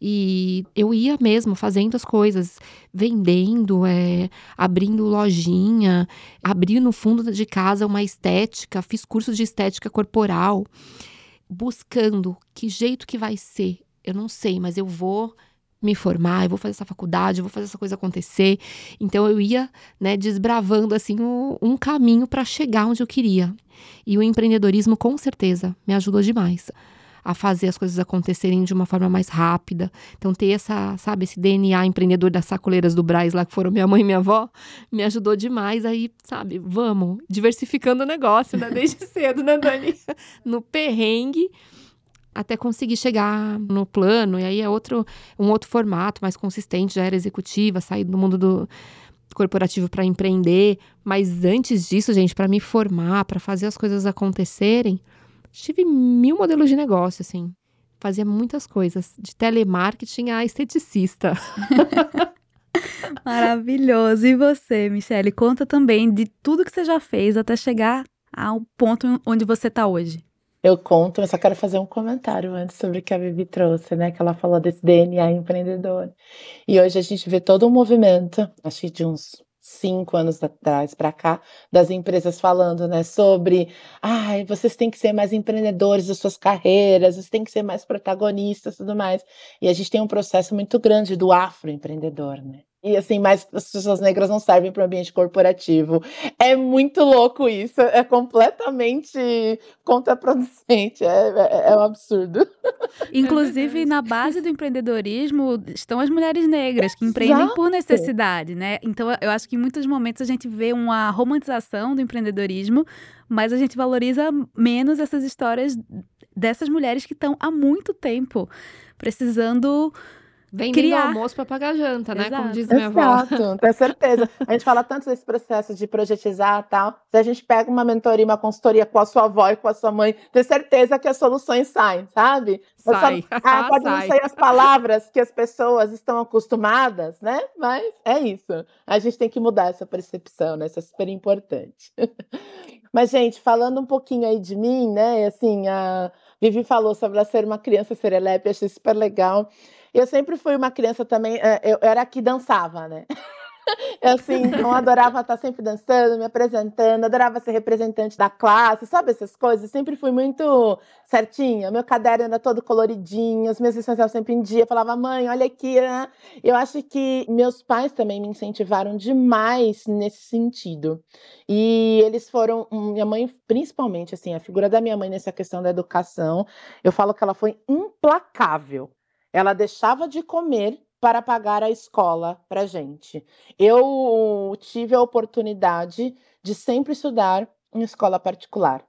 E eu ia mesmo fazendo as coisas, vendendo, é, abrindo lojinha, abri no fundo de casa uma estética, fiz curso de estética corporal, buscando que jeito que vai ser, eu não sei, mas eu vou me formar, eu vou fazer essa faculdade, eu vou fazer essa coisa acontecer. Então eu ia, né, desbravando assim um, um caminho para chegar onde eu queria. E o empreendedorismo com certeza me ajudou demais a fazer as coisas acontecerem de uma forma mais rápida. Então ter essa, sabe, esse DNA empreendedor das sacoleiras do Braz lá que foram minha mãe e minha avó, me ajudou demais aí, sabe, vamos diversificando o negócio, né, desde cedo, né, Dani? No perrengue até conseguir chegar no plano, e aí é outro, um outro formato mais consistente, já era executiva, sair do mundo do corporativo para empreender, mas antes disso, gente, para me formar, para fazer as coisas acontecerem, tive mil modelos de negócio, assim. Fazia muitas coisas, de telemarketing a esteticista. Maravilhoso. E você, Michele, conta também de tudo que você já fez até chegar ao ponto onde você está hoje. Eu conto, mas só quero fazer um comentário antes sobre o que a Vivi trouxe, né? Que ela falou desse DNA empreendedor. E hoje a gente vê todo um movimento, acho que de uns cinco anos atrás para cá, das empresas falando, né, sobre, ai, vocês têm que ser mais empreendedores das suas carreiras, vocês têm que ser mais protagonistas, tudo mais. E a gente tem um processo muito grande do afroempreendedor, né? E assim, mas as pessoas negras não servem para o ambiente corporativo. É muito louco isso, é completamente contraproducente, é, é, é um absurdo. Inclusive, na base do empreendedorismo estão as mulheres negras que empreendem por Exato. necessidade, né? Então, eu acho que em muitos momentos a gente vê uma romantização do empreendedorismo, mas a gente valoriza menos essas histórias dessas mulheres que estão há muito tempo precisando Vendendo Criar. almoço para pagar janta, né? Como Exato. diz minha avó. Exato, tenho certeza. A gente fala tanto desse processo de projetizar e tal. Se a gente pega uma mentoria, uma consultoria com a sua avó e com a sua mãe, tenho certeza que as soluções saem, sabe? Sai. só- ah, pode não Sai. sair as palavras que as pessoas estão acostumadas, né? Mas é isso. A gente tem que mudar essa percepção, né? Isso é super importante. Mas, gente, falando um pouquinho aí de mim, né? Assim, a Vivi falou sobre ela ser uma criança serelepe, achei super legal. Eu sempre fui uma criança também, eh, eu era que dançava, né? Eu, assim, então adorava estar sempre dançando, me apresentando, adorava ser representante da classe, sabe essas coisas? Sempre fui muito certinha. Meu caderno era todo coloridinho, as minhas lições eram sempre em dia. Eu falava, mãe, olha aqui, né? Eu acho que meus pais também me incentivaram demais nesse sentido. E eles foram, minha mãe, principalmente, assim, a figura da minha mãe nessa questão da educação, eu falo que ela foi implacável. Ela deixava de comer para pagar a escola para gente. Eu tive a oportunidade de sempre estudar em escola particular,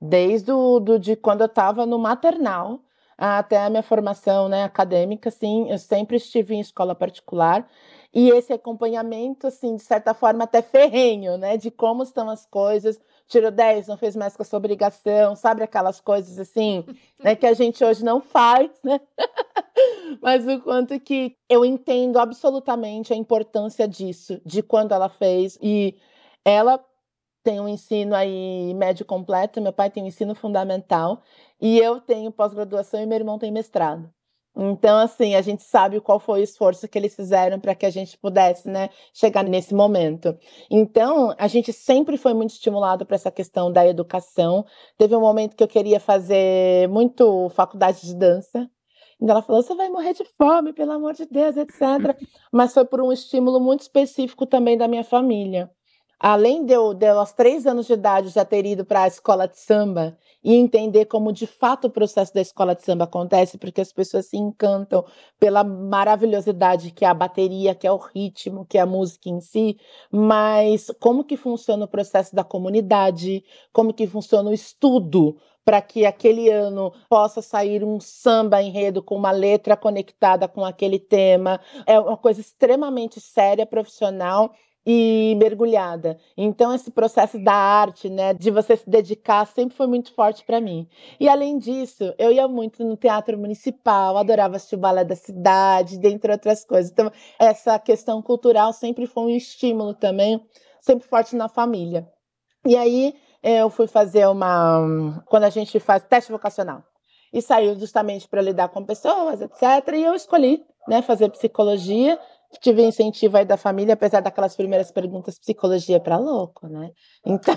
desde o, do, de quando eu estava no maternal até a minha formação né, acadêmica, assim, eu sempre estive em escola particular e esse acompanhamento, assim, de certa forma até ferrenho, né, de como estão as coisas, tirou 10, não fez mais com a sua obrigação, sabe aquelas coisas assim, né, que a gente hoje não faz, né? Mas o quanto que eu entendo absolutamente a importância disso, de quando ela fez. E ela tem um ensino aí médio completo, meu pai tem um ensino fundamental, e eu tenho pós-graduação e meu irmão tem mestrado. Então, assim, a gente sabe qual foi o esforço que eles fizeram para que a gente pudesse, né, chegar nesse momento. Então, a gente sempre foi muito estimulado para essa questão da educação. Teve um momento que eu queria fazer muito faculdade de dança, então ela falou: você vai morrer de fome, pelo amor de Deus, etc. Mas foi por um estímulo muito específico também da minha família. Além de eu, de eu aos três anos de idade, já ter ido para a escola de samba e entender como de fato o processo da escola de samba acontece, porque as pessoas se encantam pela maravilhosidade que é a bateria, que é o ritmo, que é a música em si, mas como que funciona o processo da comunidade, como que funciona o estudo para que aquele ano possa sair um samba enredo com uma letra conectada com aquele tema. É uma coisa extremamente séria, profissional e mergulhada. Então esse processo da arte, né, de você se dedicar, sempre foi muito forte para mim. E além disso, eu ia muito no teatro municipal, adorava assistir o balé da cidade, dentre outras coisas. Então essa questão cultural sempre foi um estímulo também, sempre forte na família. E aí eu fui fazer uma. Quando a gente faz teste vocacional. E saiu justamente para lidar com pessoas, etc. E eu escolhi né, fazer psicologia tive incentivo aí da família, apesar daquelas primeiras perguntas, psicologia é para louco, né? Então,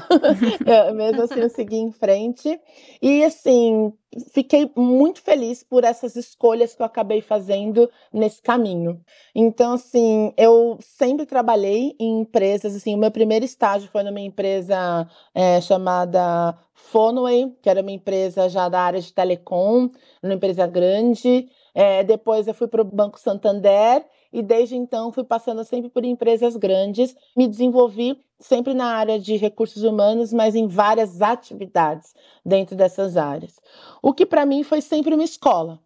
eu, mesmo assim, eu segui em frente. E, assim, fiquei muito feliz por essas escolhas que eu acabei fazendo nesse caminho. Então, assim, eu sempre trabalhei em empresas, assim, o meu primeiro estágio foi numa empresa é, chamada Fonway, que era uma empresa já da área de telecom, uma empresa grande. É, depois eu fui para o Banco Santander e desde então fui passando sempre por empresas grandes, me desenvolvi sempre na área de recursos humanos, mas em várias atividades dentro dessas áreas. O que para mim foi sempre uma escola,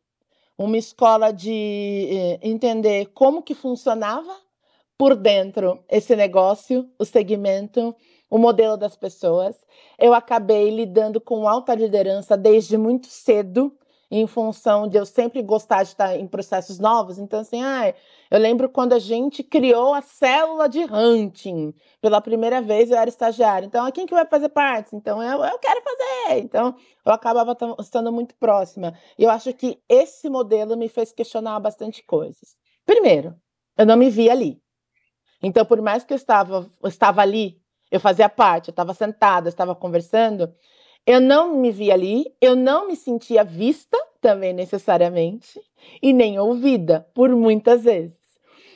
uma escola de eh, entender como que funcionava por dentro esse negócio, o segmento, o modelo das pessoas. Eu acabei lidando com alta liderança desde muito cedo em função de eu sempre gostar de estar em processos novos. Então, assim, ah, eu lembro quando a gente criou a célula de hunting. Pela primeira vez eu era estagiária. Então, quem que vai fazer parte? Então, eu, eu quero fazer. Então, eu acabava estando muito próxima. E eu acho que esse modelo me fez questionar bastante coisas. Primeiro, eu não me via ali. Então, por mais que eu estava, eu estava ali, eu fazia parte, eu estava sentada, eu estava conversando, eu não me via ali, eu não me sentia vista também necessariamente e nem ouvida por muitas vezes.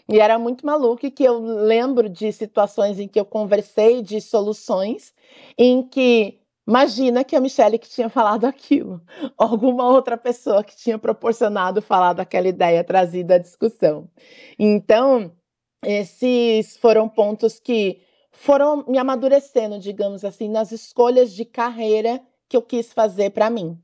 E era muito maluco que eu lembro de situações em que eu conversei de soluções em que imagina que a Michelle que tinha falado aquilo, alguma outra pessoa que tinha proporcionado falar daquela ideia trazida à discussão. Então, esses foram pontos que foram me amadurecendo, digamos assim, nas escolhas de carreira que eu quis fazer para mim.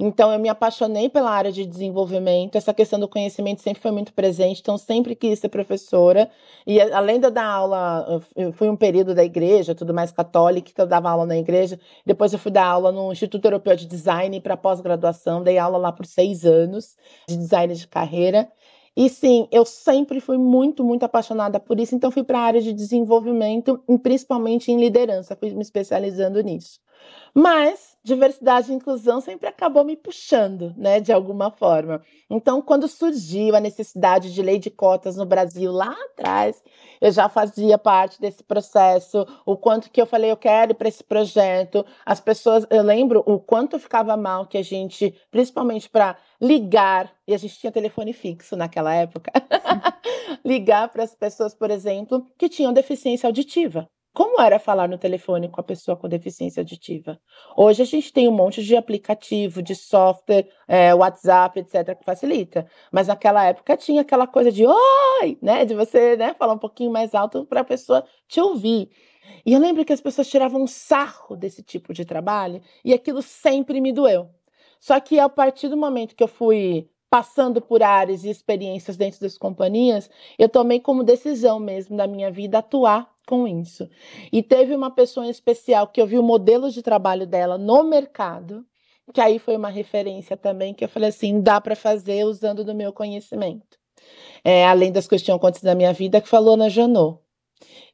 Então, eu me apaixonei pela área de desenvolvimento, essa questão do conhecimento sempre foi muito presente, então, sempre quis ser professora. E além de eu dar aula, eu fui um período da igreja, tudo mais católico, que eu dava aula na igreja, depois eu fui dar aula no Instituto Europeu de Design para pós-graduação, dei aula lá por seis anos de design de carreira. E sim, eu sempre fui muito, muito apaixonada por isso, então fui para a área de desenvolvimento, principalmente em liderança, fui me especializando nisso. Mas diversidade e inclusão sempre acabou me puxando, né, de alguma forma. Então, quando surgiu a necessidade de lei de cotas no Brasil lá atrás, eu já fazia parte desse processo, o quanto que eu falei eu quero para esse projeto, as pessoas, eu lembro o quanto ficava mal que a gente, principalmente para ligar, e a gente tinha telefone fixo naquela época, ligar para as pessoas, por exemplo, que tinham deficiência auditiva. Como era falar no telefone com a pessoa com deficiência auditiva? Hoje a gente tem um monte de aplicativo, de software, é, WhatsApp, etc., que facilita. Mas naquela época tinha aquela coisa de oi, né? De você né, falar um pouquinho mais alto para a pessoa te ouvir. E eu lembro que as pessoas tiravam um sarro desse tipo de trabalho e aquilo sempre me doeu. Só que a partir do momento que eu fui passando por áreas e experiências dentro das companhias, eu tomei como decisão mesmo da minha vida atuar com isso. E teve uma pessoa em especial que eu vi o modelo de trabalho dela no mercado, que aí foi uma referência também, que eu falei assim, dá para fazer usando do meu conhecimento. É, além das coisas que tinham acontecido na minha vida, que falou na Janot.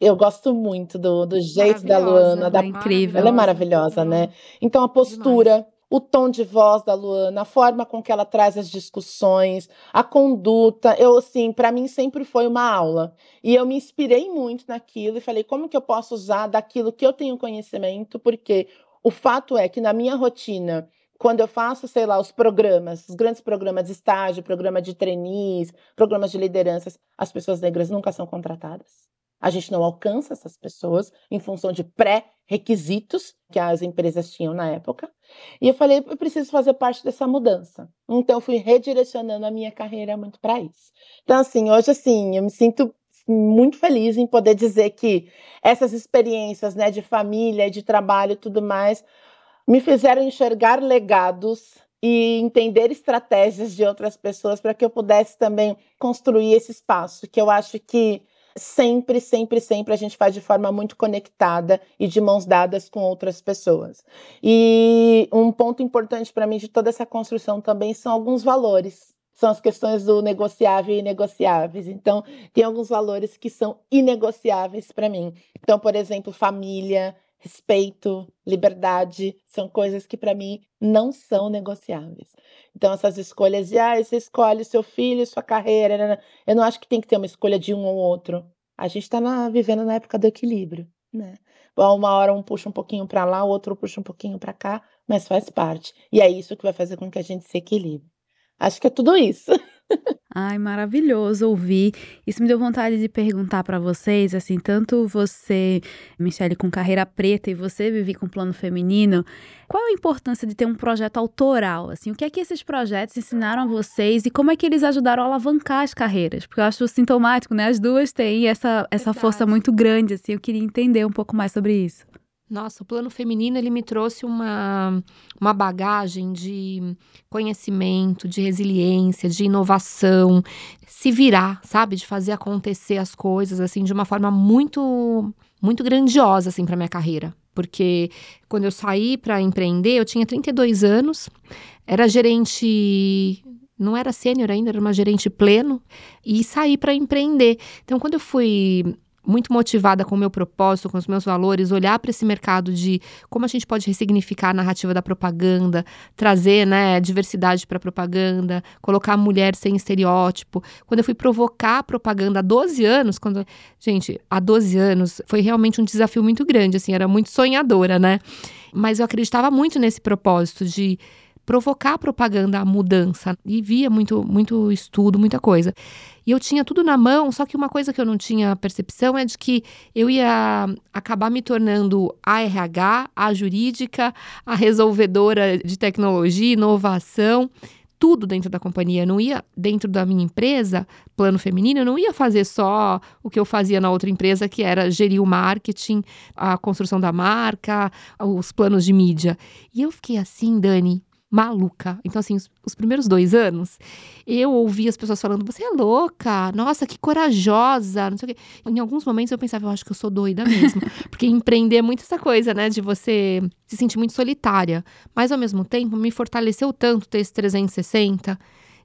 Eu gosto muito do, do jeito da Luana. Da... É incrível. Ela é maravilhosa, né? Então, a postura, o tom de voz da Luana, a forma com que ela traz as discussões, a conduta, eu assim, para mim sempre foi uma aula. E eu me inspirei muito naquilo e falei como que eu posso usar daquilo que eu tenho conhecimento, porque o fato é que na minha rotina, quando eu faço, sei lá, os programas, os grandes programas de estágio, programa de trainees, programas de lideranças, as pessoas negras nunca são contratadas. A gente não alcança essas pessoas em função de pré-requisitos que as empresas tinham na época. E eu falei, eu preciso fazer parte dessa mudança. Então, fui redirecionando a minha carreira muito para isso. Então, assim, hoje, assim, eu me sinto muito feliz em poder dizer que essas experiências, né, de família, de trabalho e tudo mais, me fizeram enxergar legados e entender estratégias de outras pessoas para que eu pudesse também construir esse espaço, que eu acho que sempre, sempre, sempre a gente faz de forma muito conectada e de mãos dadas com outras pessoas. E um ponto importante para mim de toda essa construção também são alguns valores. São as questões do negociável e inegociáveis. Então, tem alguns valores que são inegociáveis para mim. Então, por exemplo, família, respeito, liberdade, são coisas que para mim não são negociáveis. Então essas escolhas de ah, você escolhe seu filho, sua carreira, eu não acho que tem que ter uma escolha de um ou outro. A gente está vivendo na época do equilíbrio, né? Uma hora um puxa um pouquinho para lá, o outro puxa um pouquinho para cá, mas faz parte. E é isso que vai fazer com que a gente se equilibre. Acho que é tudo isso. Ai, maravilhoso ouvir. Isso me deu vontade de perguntar para vocês, assim, tanto você, Michelle, com carreira preta e você, Vivi, com plano feminino, qual a importância de ter um projeto autoral? Assim, o que é que esses projetos ensinaram a vocês e como é que eles ajudaram a alavancar as carreiras? Porque eu acho sintomático, né? As duas têm essa, essa força muito grande, assim. Eu queria entender um pouco mais sobre isso. Nossa, o plano feminino ele me trouxe uma, uma bagagem de conhecimento, de resiliência, de inovação, se virar, sabe, de fazer acontecer as coisas assim de uma forma muito muito grandiosa assim para minha carreira. Porque quando eu saí para empreender, eu tinha 32 anos, era gerente não era sênior ainda, era uma gerente pleno e saí para empreender. Então, quando eu fui muito motivada com o meu propósito, com os meus valores, olhar para esse mercado de como a gente pode ressignificar a narrativa da propaganda, trazer né, diversidade para a propaganda, colocar a mulher sem estereótipo. Quando eu fui provocar a propaganda há 12 anos, quando. Gente, há 12 anos foi realmente um desafio muito grande, assim, era muito sonhadora, né? Mas eu acreditava muito nesse propósito de provocar a propaganda a mudança e via muito muito estudo, muita coisa. E eu tinha tudo na mão, só que uma coisa que eu não tinha percepção é de que eu ia acabar me tornando a RH, a jurídica, a resolvedora de tecnologia, inovação, tudo dentro da companhia. Eu não ia, dentro da minha empresa, plano feminino, eu não ia fazer só o que eu fazia na outra empresa, que era gerir o marketing, a construção da marca, os planos de mídia. E eu fiquei assim, Dani, maluca. Então, assim, os, os, primeiros dois anos, eu ouvi as pessoas falando: você é louca, nossa, que corajosa, não sei o quê. Em alguns momentos eu pensava, eu acho que eu sou doida mesmo. Porque empreender é muito essa coisa, né, de você se sentir muito solitária. Mas, ao mesmo tempo, me fortaleceu tanto ter esse 360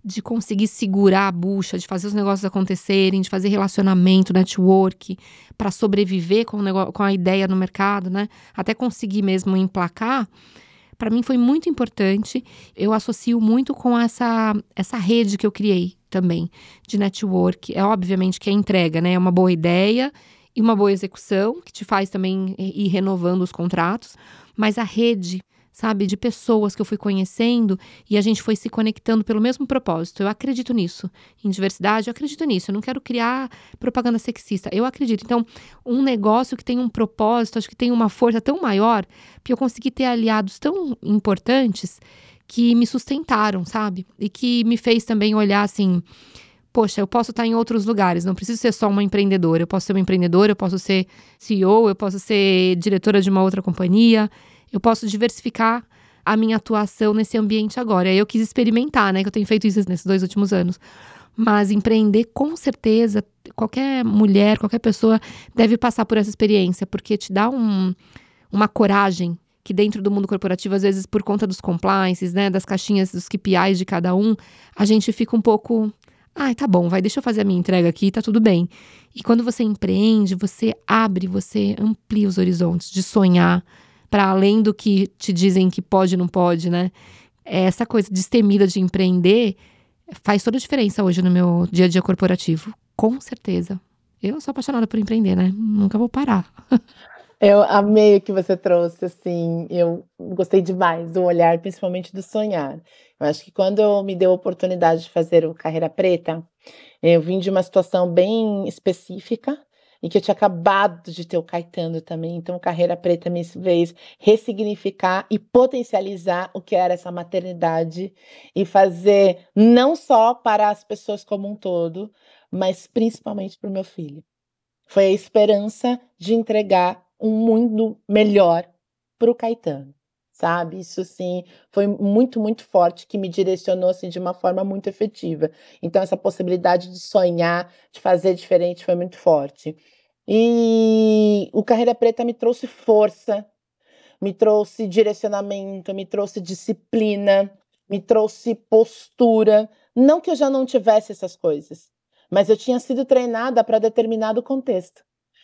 de conseguir segurar a bucha, de fazer os negócios acontecerem, de fazer relacionamento, network, para sobreviver com, o negócio, com a ideia no mercado, né? Até conseguir mesmo emplacar, para mim foi muito importante. Eu associo muito com essa, essa rede que eu criei também de network. É obviamente que é entrega, né? É uma boa ideia e uma boa execução, que te faz também ir renovando os contratos, mas a rede sabe, de pessoas que eu fui conhecendo e a gente foi se conectando pelo mesmo propósito. Eu acredito nisso. Em diversidade, eu acredito nisso. Eu não quero criar propaganda sexista. Eu acredito. Então, um negócio que tem um propósito, acho que tem uma força tão maior, que eu consegui ter aliados tão importantes que me sustentaram, sabe? E que me fez também olhar assim poxa, eu posso estar em outros lugares, não preciso ser só uma empreendedora. Eu posso ser uma empreendedora, eu posso ser CEO, eu posso ser diretora de uma outra companhia eu posso diversificar a minha atuação nesse ambiente agora. Aí eu quis experimentar, né? Que eu tenho feito isso nesses dois últimos anos. Mas empreender, com certeza, qualquer mulher, qualquer pessoa deve passar por essa experiência, porque te dá um, uma coragem que dentro do mundo corporativo, às vezes, por conta dos compliances, né, das caixinhas, dos KPIs de cada um, a gente fica um pouco. Ai, ah, tá bom, vai, deixa eu fazer a minha entrega aqui, tá tudo bem. E quando você empreende, você abre, você amplia os horizontes de sonhar, para além do que te dizem que pode e não pode, né? Essa coisa destemida de empreender faz toda a diferença hoje no meu dia a dia corporativo. Com certeza. Eu sou apaixonada por empreender, né? Nunca vou parar. Eu amei o que você trouxe, assim, eu gostei demais do olhar, principalmente do sonhar. Eu acho que quando eu me deu a oportunidade de fazer o Carreira Preta, eu vim de uma situação bem específica, e que eu tinha acabado de ter o Caetano também. Então, Carreira Preta me fez ressignificar e potencializar o que era essa maternidade e fazer não só para as pessoas como um todo, mas principalmente para o meu filho. Foi a esperança de entregar um mundo melhor para o Caetano sabe? Isso sim foi muito, muito forte que me direcionou assim de uma forma muito efetiva. Então essa possibilidade de sonhar, de fazer diferente foi muito forte. E o Carreira Preta me trouxe força, me trouxe direcionamento, me trouxe disciplina, me trouxe postura. Não que eu já não tivesse essas coisas, mas eu tinha sido treinada para determinado contexto.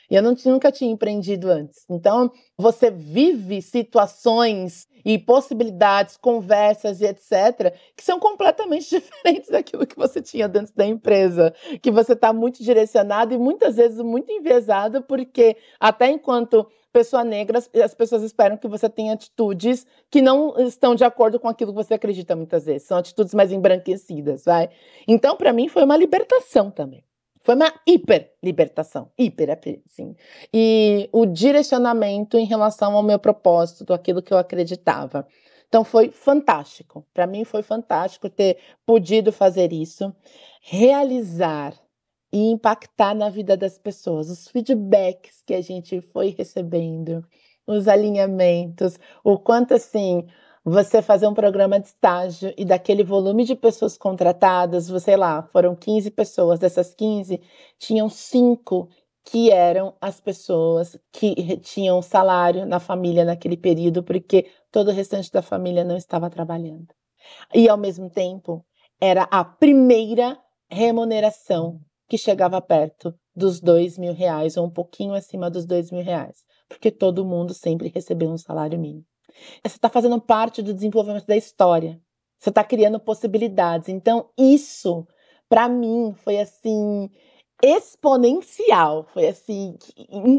E eu não, nunca tinha empreendido antes. Então, você vive situações e possibilidades, conversas e etc., que são completamente diferentes daquilo que você tinha dentro da empresa. Que você está muito direcionado e muitas vezes muito enviesado, porque até enquanto pessoa negra, as pessoas esperam que você tenha atitudes que não estão de acordo com aquilo que você acredita muitas vezes. São atitudes mais embranquecidas, vai? Então, para mim, foi uma libertação também. Foi uma hiper libertação, hiper, assim. E o direcionamento em relação ao meu propósito, aquilo que eu acreditava. Então foi fantástico. Para mim foi fantástico ter podido fazer isso, realizar e impactar na vida das pessoas, os feedbacks que a gente foi recebendo, os alinhamentos, o quanto assim você fazer um programa de estágio e daquele volume de pessoas contratadas, você lá, foram 15 pessoas, dessas 15, tinham cinco que eram as pessoas que tinham salário na família naquele período, porque todo o restante da família não estava trabalhando. E, ao mesmo tempo, era a primeira remuneração que chegava perto dos dois mil reais, ou um pouquinho acima dos dois mil reais, porque todo mundo sempre recebeu um salário mínimo. Você está fazendo parte do desenvolvimento da história. Você está criando possibilidades. Então, isso, para mim, foi assim exponencial, foi assim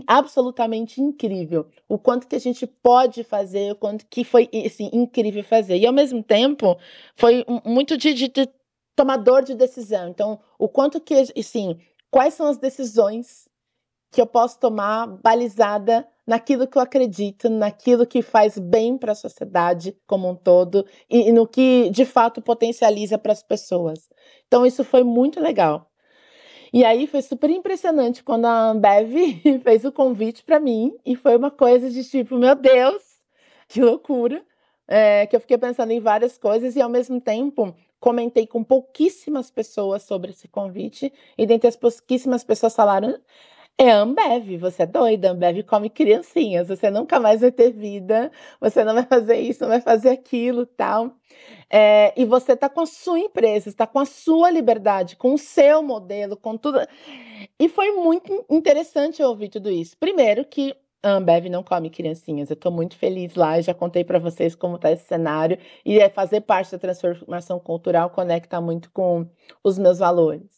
absolutamente incrível. O quanto que a gente pode fazer, o quanto que foi assim incrível fazer. E ao mesmo tempo, foi muito de, de, de tomador de decisão. Então, o quanto que assim, quais são as decisões que eu posso tomar balizada naquilo que eu acredito, naquilo que faz bem para a sociedade como um todo e, e no que de fato potencializa para as pessoas. Então isso foi muito legal. E aí foi super impressionante quando a Ambev fez o convite para mim e foi uma coisa de tipo, meu Deus, que loucura, é, que eu fiquei pensando em várias coisas e ao mesmo tempo comentei com pouquíssimas pessoas sobre esse convite e dentre as pouquíssimas pessoas falaram É Ambev, você é doida, Ambev come criancinhas, você nunca mais vai ter vida, você não vai fazer isso, não vai fazer aquilo, tal. É, e você está com a sua empresa, está com a sua liberdade, com o seu modelo, com tudo. E foi muito interessante ouvir tudo isso. Primeiro que a Ambev não come criancinhas. Eu estou muito feliz lá, já contei para vocês como está esse cenário e é fazer parte da transformação cultural conecta muito com os meus valores.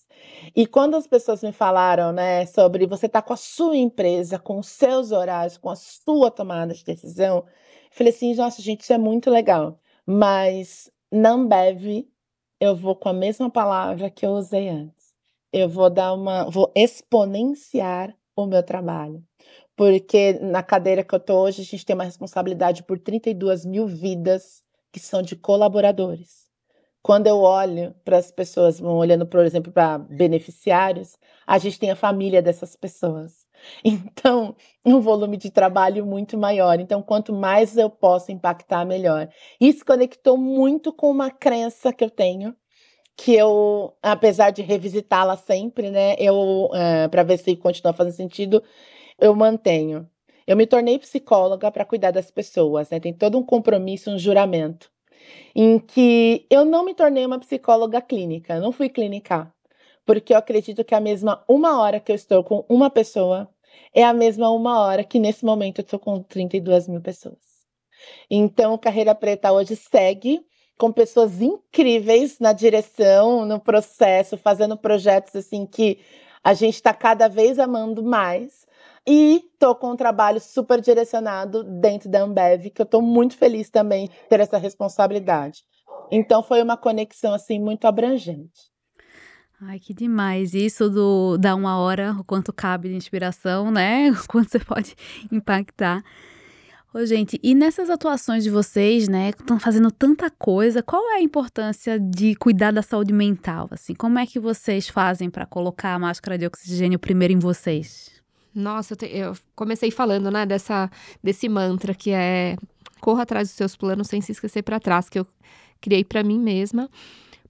E quando as pessoas me falaram, né, sobre você estar tá com a sua empresa, com os seus horários, com a sua tomada de decisão, eu falei assim, nossa, gente, isso é muito legal. Mas na Ambev eu vou com a mesma palavra que eu usei antes. Eu vou dar uma, vou exponenciar o meu trabalho. Porque na cadeira que eu estou hoje, a gente tem uma responsabilidade por 32 mil vidas que são de colaboradores. Quando eu olho para as pessoas, olhando, por exemplo, para beneficiários, a gente tem a família dessas pessoas. Então, um volume de trabalho muito maior. Então, quanto mais eu posso impactar, melhor. Isso conectou muito com uma crença que eu tenho, que eu, apesar de revisitá-la sempre, né, eu, uh, eh, para ver se continua fazendo sentido, eu mantenho. Eu me tornei psicóloga para cuidar das pessoas, né? Tem todo um compromisso, um juramento em que eu não me tornei uma psicóloga clínica, não fui clinicar, porque eu acredito que a mesma uma hora que eu estou com uma pessoa é a mesma uma hora que nesse momento eu estou com 32 mil pessoas. Então, Carreira Preta hoje segue com pessoas incríveis na direção, no processo, fazendo projetos assim que a gente está cada vez amando mais. E tô com um trabalho super direcionado dentro da Ambev, que eu tô muito feliz também ter essa responsabilidade. Então foi uma conexão assim muito abrangente. Ai, que demais. Isso do dar uma hora, o quanto cabe de inspiração, né? O quanto você pode impactar. Ô, gente, e nessas atuações de vocês, né, que estão fazendo tanta coisa, qual é a importância de cuidar da saúde mental? Assim, como é que vocês fazem para colocar a máscara de oxigênio primeiro em vocês? Nossa, eu, te, eu comecei falando, né, dessa, desse mantra que é corra atrás dos seus planos sem se esquecer para trás, que eu criei para mim mesma.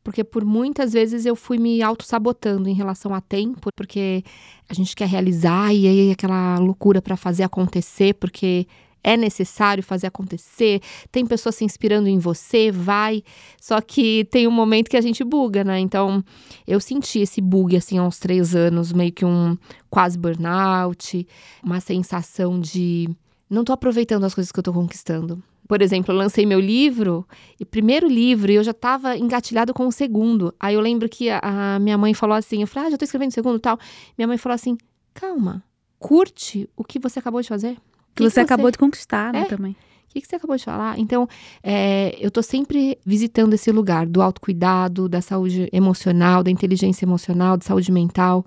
Porque por muitas vezes eu fui me auto-sabotando em relação a tempo, porque a gente quer realizar e aí aquela loucura para fazer acontecer, porque é necessário fazer acontecer, tem pessoas se inspirando em você, vai. Só que tem um momento que a gente buga, né? Então, eu senti esse bug assim aos três anos, meio que um quase burnout, uma sensação de não tô aproveitando as coisas que eu tô conquistando. Por exemplo, eu lancei meu livro, e primeiro livro, e eu já estava engatilhado com o segundo. Aí eu lembro que a, a, minha mãe falou assim: eu falei, ah, já tô escrevendo o segundo tal. Minha mãe falou assim: calma, curte o que você acabou de fazer. Que, que você, acabou de conquistar, né, é? também. O que, que você acabou de falar? Então, é, eu tô sempre visitando esse lugar do autocuidado, da saúde emocional, da inteligência emocional, da saúde mental,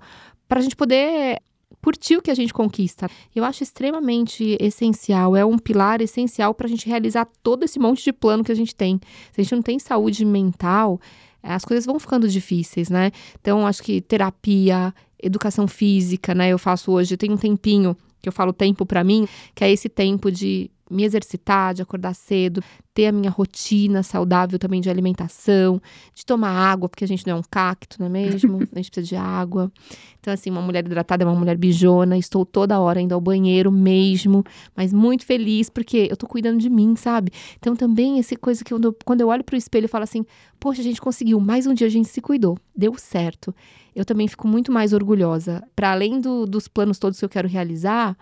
para a gente poder curtir o que a gente conquista. Eu acho extremamente essencial, é um pilar essencial para a gente realizar todo esse monte de plano que a gente tem. Se a gente não tem saúde mental, as coisas vão ficando difíceis, né? Então, acho que terapia, educação física, né? Eu faço hoje, eu tenho um tempinho que eu falo tempo para mim, que é esse tempo de me exercitar, de acordar cedo, ter a minha rotina saudável também de alimentação, de tomar água, porque a gente não é um cacto, não é mesmo? A gente precisa de água. Então, assim, uma mulher hidratada é uma mulher bijona. Estou toda hora indo ao banheiro mesmo, mas muito feliz porque eu tô cuidando de mim, sabe? Então, também essa coisa que eu, quando eu olho pro espelho, eu falo assim: poxa, a gente conseguiu, mais um dia a gente se cuidou, deu certo. Eu também fico muito mais orgulhosa. Para além do, dos planos todos que eu quero realizar,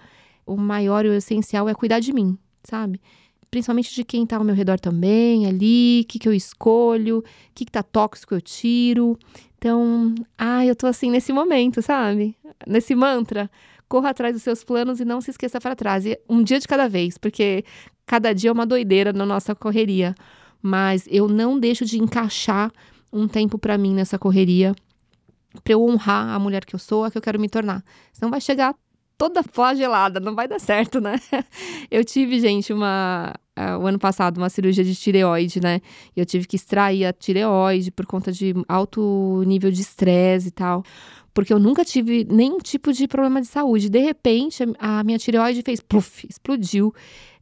o maior e o essencial é cuidar de mim sabe? Principalmente de quem tá ao meu redor também, ali, o que, que eu escolho, o que, que tá tóxico eu tiro. Então, ah, eu tô assim nesse momento, sabe? Nesse mantra. Corra atrás dos seus planos e não se esqueça para trás. E um dia de cada vez, porque cada dia é uma doideira na nossa correria. Mas eu não deixo de encaixar um tempo para mim nessa correria para eu honrar a mulher que eu sou, a que eu quero me tornar. Senão vai chegar toda flagelada, não vai dar certo, né? Eu tive, gente, uma. Uh, o ano passado, uma cirurgia de tireoide, né? Eu tive que extrair a tireoide por conta de alto nível de estresse e tal. Porque eu nunca tive nenhum tipo de problema de saúde. De repente, a minha tireoide fez pluf, explodiu.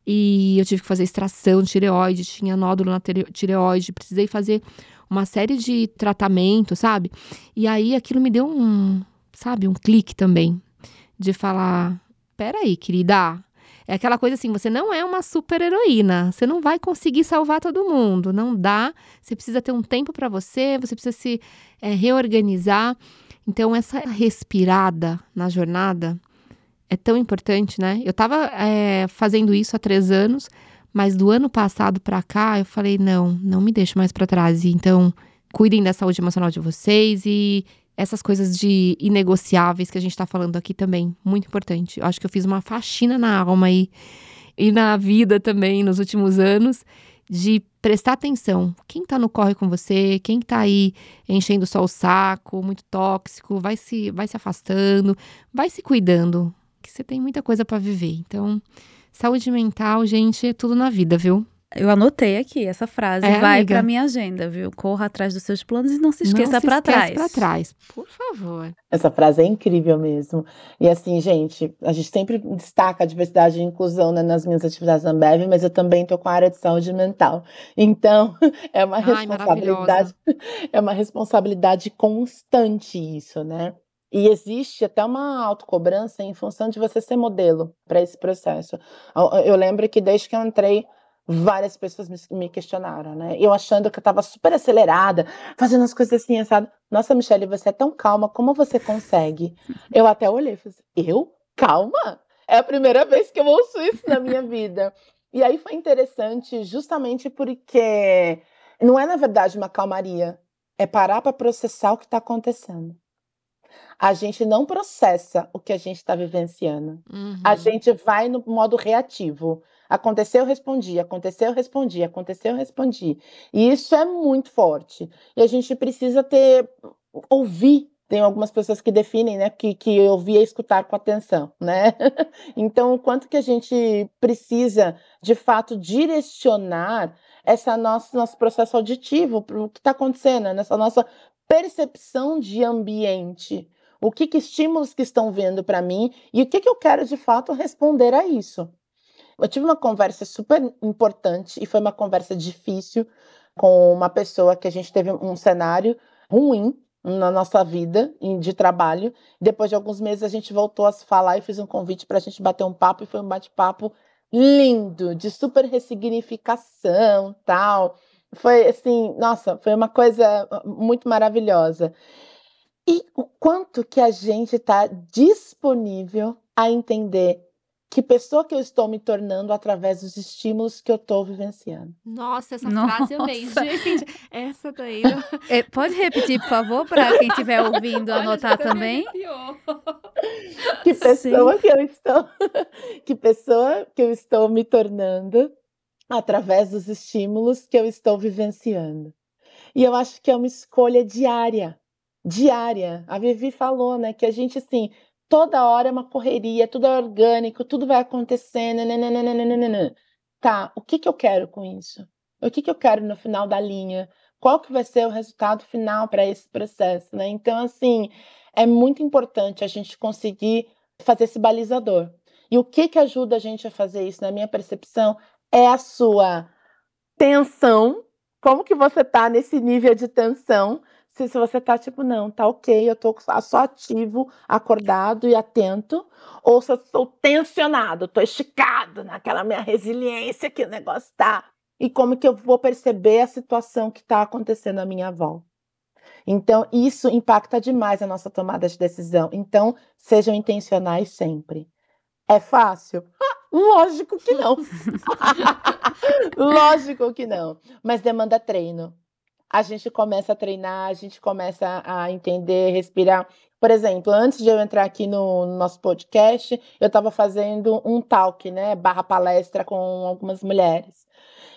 E eu tive que fazer extração de tireoide, tinha nódulo na tireoide, precisei fazer uma série de tratamentos, sabe? E aí aquilo me deu um, sabe, um clique também de falar: peraí, querida. É aquela coisa assim, você não é uma super heroína, você não vai conseguir salvar todo mundo, não dá. Você precisa ter um tempo para você, você precisa se é, reorganizar. Então, essa respirada na jornada é tão importante, né? Eu estava é, fazendo isso há três anos, mas do ano passado para cá eu falei: não, não me deixo mais para trás. Então, cuidem da saúde emocional de vocês e essas coisas de inegociáveis que a gente está falando aqui também, muito importante. Eu acho que eu fiz uma faxina na alma aí e na vida também nos últimos anos de prestar atenção. Quem tá no corre com você, quem tá aí enchendo só o saco, muito tóxico, vai se vai se afastando, vai se cuidando, que você tem muita coisa para viver. Então, saúde mental, gente, é tudo na vida, viu? Eu anotei aqui essa frase, é, vai para minha agenda, viu? Corra atrás dos seus planos e não se esqueça para trás. para trás, por favor. Essa frase é incrível mesmo. E assim, gente, a gente sempre destaca a diversidade e inclusão né, nas minhas atividades na Ambev, mas eu também tô com a área de saúde mental. Então, é uma Ai, responsabilidade, é uma responsabilidade constante isso, né? E existe até uma autocobrança em função de você ser modelo para esse processo. Eu lembro que desde que eu entrei várias pessoas me, questionaram, né? Eu achando que eu estava super acelerada, fazendo as coisas assim, sabe? Nossa, Michelle, você é tão calma, como você consegue? Eu até olhei e falei, assim, eu? Calma? É a primeira vez que eu ouço isso na minha vida. E aí foi interessante justamente porque não é, na verdade, uma calmaria. É parar para processar o que está acontecendo. A gente não processa o que a gente está vivenciando. Uhum. A gente vai no modo reativo. Aconteceu, respondi, aconteceu, respondi, aconteceu, respondi. E isso é muito forte. E a gente precisa ter, ouvir. Tem algumas pessoas que definem, né, que, que ouvir é escutar com atenção, né? então, o quanto que a gente precisa, de fato, direcionar essa nossa nosso processo auditivo para o que está acontecendo, nessa nossa percepção de ambiente. O que, que estímulos que estão vendo para mim e o que, que eu quero de fato responder a isso. Eu tive uma conversa super importante e foi uma conversa difícil com uma pessoa que a gente teve um cenário ruim na nossa vida de trabalho. Depois de alguns meses a gente voltou a se falar e fiz um convite para a gente bater um papo e foi um bate-papo lindo, de super ressignificação, tal. Foi assim, nossa, foi uma coisa muito maravilhosa. E o quanto que a gente está disponível a entender que pessoa que eu estou me tornando através dos estímulos que eu estou vivenciando. Nossa, essa Nossa. frase eu amei, gente. Essa daí. É, pode repetir, por favor, para quem estiver ouvindo anotar também. que pessoa Sim. que eu estou, que pessoa que eu estou me tornando através dos estímulos que eu estou vivenciando. E eu acho que é uma escolha diária. Diária. A Vivi falou, né, que a gente assim, toda hora é uma correria, tudo é orgânico, tudo vai acontecendo. Nananana. Tá, o que, que eu quero com isso? O que, que eu quero no final da linha? Qual que vai ser o resultado final para esse processo, né? Então, assim, é muito importante a gente conseguir fazer esse balizador. E o que que ajuda a gente a fazer isso, na minha percepção, é a sua tensão. Como que você tá nesse nível de tensão se, se você tá tipo, não, tá ok, eu tô só ativo, acordado e atento, ou se eu estou tensionado, tô esticado naquela minha resiliência que o negócio tá. E como que eu vou perceber a situação que está acontecendo à minha volta. Então, isso impacta demais a nossa tomada de decisão. Então, sejam intencionais sempre. É fácil? Lógico que não. Lógico que não. Mas demanda treino a gente começa a treinar, a gente começa a entender, respirar. Por exemplo, antes de eu entrar aqui no, nosso podcast, eu estava fazendo um talk, né, barra palestra com algumas mulheres.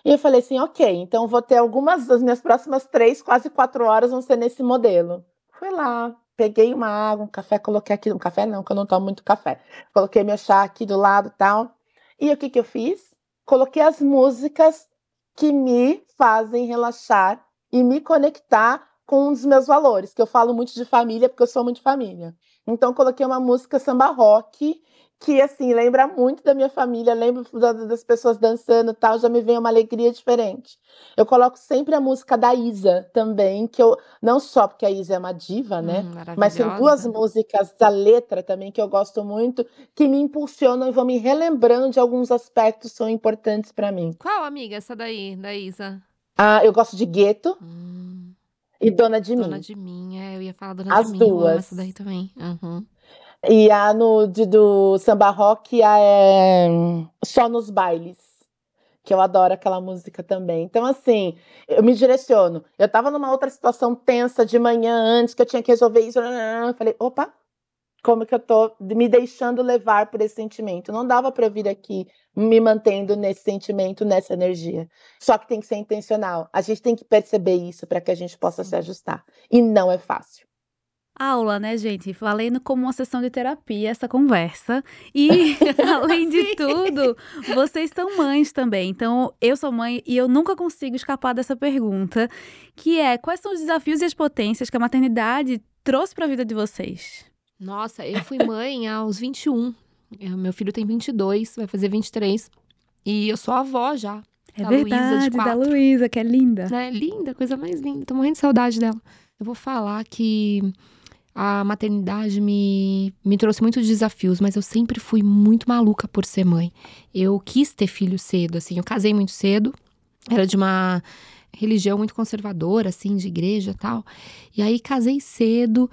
E eu falei assim, ok, então vou ter algumas das minhas próximas três, quase quatro horas vão ser nesse modelo. Fui lá, peguei uma água, um café, coloquei aqui, um café não, que eu não tomo muito café. Coloquei meu chá aqui do lado tal. E o que que eu fiz? Coloquei as músicas que me fazem relaxar e me conectar com um dos meus valores, que eu falo muito de família, porque eu sou muito de família. Então, coloquei uma música samba rock, que assim lembra muito da minha família, lembro das pessoas dançando, tal, já me vem uma alegria diferente. Eu coloco sempre a música da Isa também, que eu não só porque a Isa é uma diva, né? Hum, mas tem duas músicas da letra também que eu gosto muito, que me impulsionam e vão me relembrando de alguns aspectos que são importantes para mim. Qual amiga essa daí, da Isa? Ah, eu gosto de Gueto. Hum. E Dona de Dona Mim. Dona de Mim, é, eu ia falar Dona As de Mim. As duas. essa daí também. Uhum. E a no de, do samba rock a é Só nos Bailes, que eu adoro aquela música também. Então, assim, eu me direciono. Eu tava numa outra situação tensa de manhã antes, que eu tinha que resolver isso. Eu falei, opa, como que eu tô me deixando levar por esse sentimento? Não dava para vir aqui me mantendo nesse sentimento, nessa energia. Só que tem que ser intencional. A gente tem que perceber isso para que a gente possa se ajustar. E não é fácil aula, né, gente? Valendo como uma sessão de terapia essa conversa. E, além de tudo, vocês são mães também. Então, eu sou mãe e eu nunca consigo escapar dessa pergunta, que é: quais são os desafios e as potências que a maternidade trouxe para a vida de vocês? Nossa, eu fui mãe aos 21. Meu filho tem 22, vai fazer 23. E eu sou avó já. É da verdade, Luísa, da Luísa, que é linda. É linda, coisa mais linda. Tô morrendo de saudade dela. Eu vou falar que a maternidade me, me trouxe muitos desafios, mas eu sempre fui muito maluca por ser mãe. Eu quis ter filho cedo, assim, eu casei muito cedo, era de uma religião muito conservadora, assim, de igreja e tal. E aí casei cedo,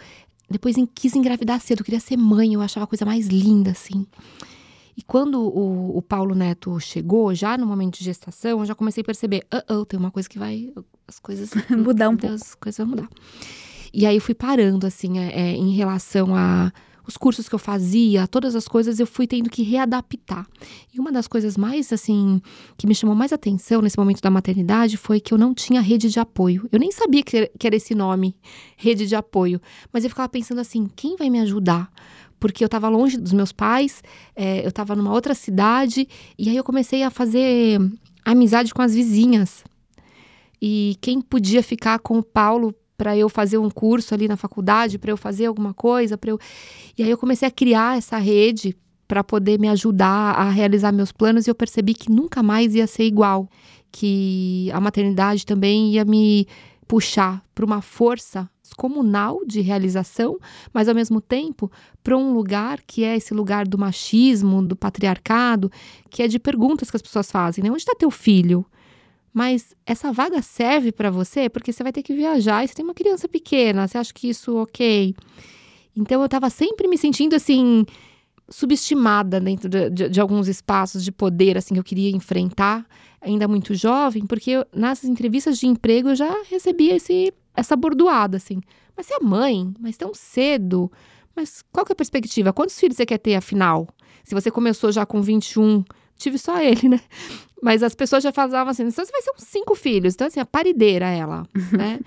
depois quis engravidar cedo, queria ser mãe, eu achava a coisa mais linda, assim. E quando o, o Paulo Neto chegou, já no momento de gestação, eu já comecei a perceber, uh -oh, tem uma coisa que vai, as coisas mudar um pouco, as coisas vão mudar. E aí eu fui parando, assim, é, é, em relação a os cursos que eu fazia, todas as coisas eu fui tendo que readaptar. E uma das coisas mais, assim, que me chamou mais atenção nesse momento da maternidade foi que eu não tinha rede de apoio. Eu nem sabia que era esse nome, rede de apoio. Mas eu ficava pensando assim: quem vai me ajudar? Porque eu estava longe dos meus pais, é, eu estava numa outra cidade, e aí eu comecei a fazer amizade com as vizinhas. E quem podia ficar com o Paulo para eu fazer um curso ali na faculdade, para eu fazer alguma coisa, para eu E aí eu comecei a criar essa rede para poder me ajudar a realizar meus planos e eu percebi que nunca mais ia ser igual, que a maternidade também ia me puxar para uma força comunal de realização, mas ao mesmo tempo para um lugar que é esse lugar do machismo, do patriarcado, que é de perguntas que as pessoas fazem, né? Onde está teu filho? Mas essa vaga serve para você porque você vai ter que viajar e você tem uma criança pequena. Você acha que isso ok? Então eu estava sempre me sentindo assim subestimada dentro de, de, de, alguns espaços de poder assim que eu queria enfrentar, ainda muito jovem, porque eu, nas entrevistas de emprego eu já recebia esse essa bordoada assim. Mas você é mãe, mas tão cedo. Mas qual que é a perspectiva? Quantos filhos você quer ter afinal? Se você começou já com 21, tive só ele, né? Mas as pessoas já falavam assim: então você vai ser uns cinco filhos. Então, assim, a parideira ela, né?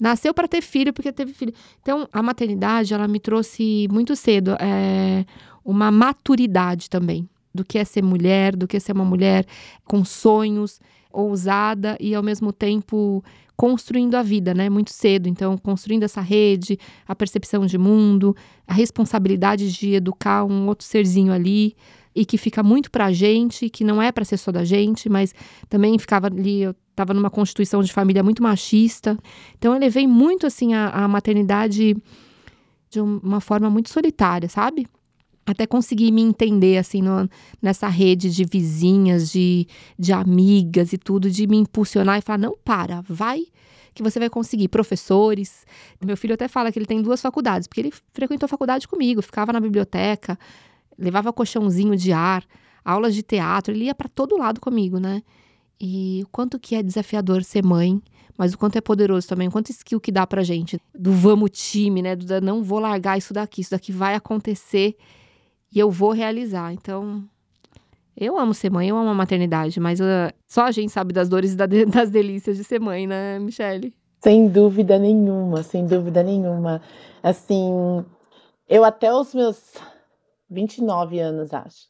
Nasceu para ter filho porque teve filho. Então, a maternidade, ela me trouxe muito cedo é, uma maturidade também do que é ser mulher, do que é ser uma mulher com sonhos, ousada e ao mesmo tempo construindo a vida, né? Muito cedo. Então, construindo essa rede, a percepção de mundo, a responsabilidade de educar um outro serzinho ali e que fica muito para a gente, que não é para ser só da gente, mas também ficava ali, eu estava numa constituição de família muito machista. Então eu levei muito assim a, a maternidade de uma forma muito solitária, sabe? Até conseguir me entender, assim, no, nessa rede de vizinhas, de, de amigas e tudo, de me impulsionar e falar: não, para, vai, que você vai conseguir. Professores. Meu filho até fala que ele tem duas faculdades, porque ele frequentou a faculdade comigo, ficava na biblioteca, levava colchãozinho de ar, aulas de teatro, ele ia para todo lado comigo, né? E o quanto que é desafiador ser mãe, mas o quanto é poderoso também, o quanto skill que dá pra gente, do vamos time, né? Do não vou largar isso daqui, isso daqui vai acontecer e eu vou realizar. Então, eu amo ser mãe, eu amo a maternidade, mas uh, só a gente sabe das dores e das delícias de ser mãe, né, Michelle? Sem dúvida nenhuma, sem dúvida nenhuma. Assim, eu até os meus 29 anos, acho.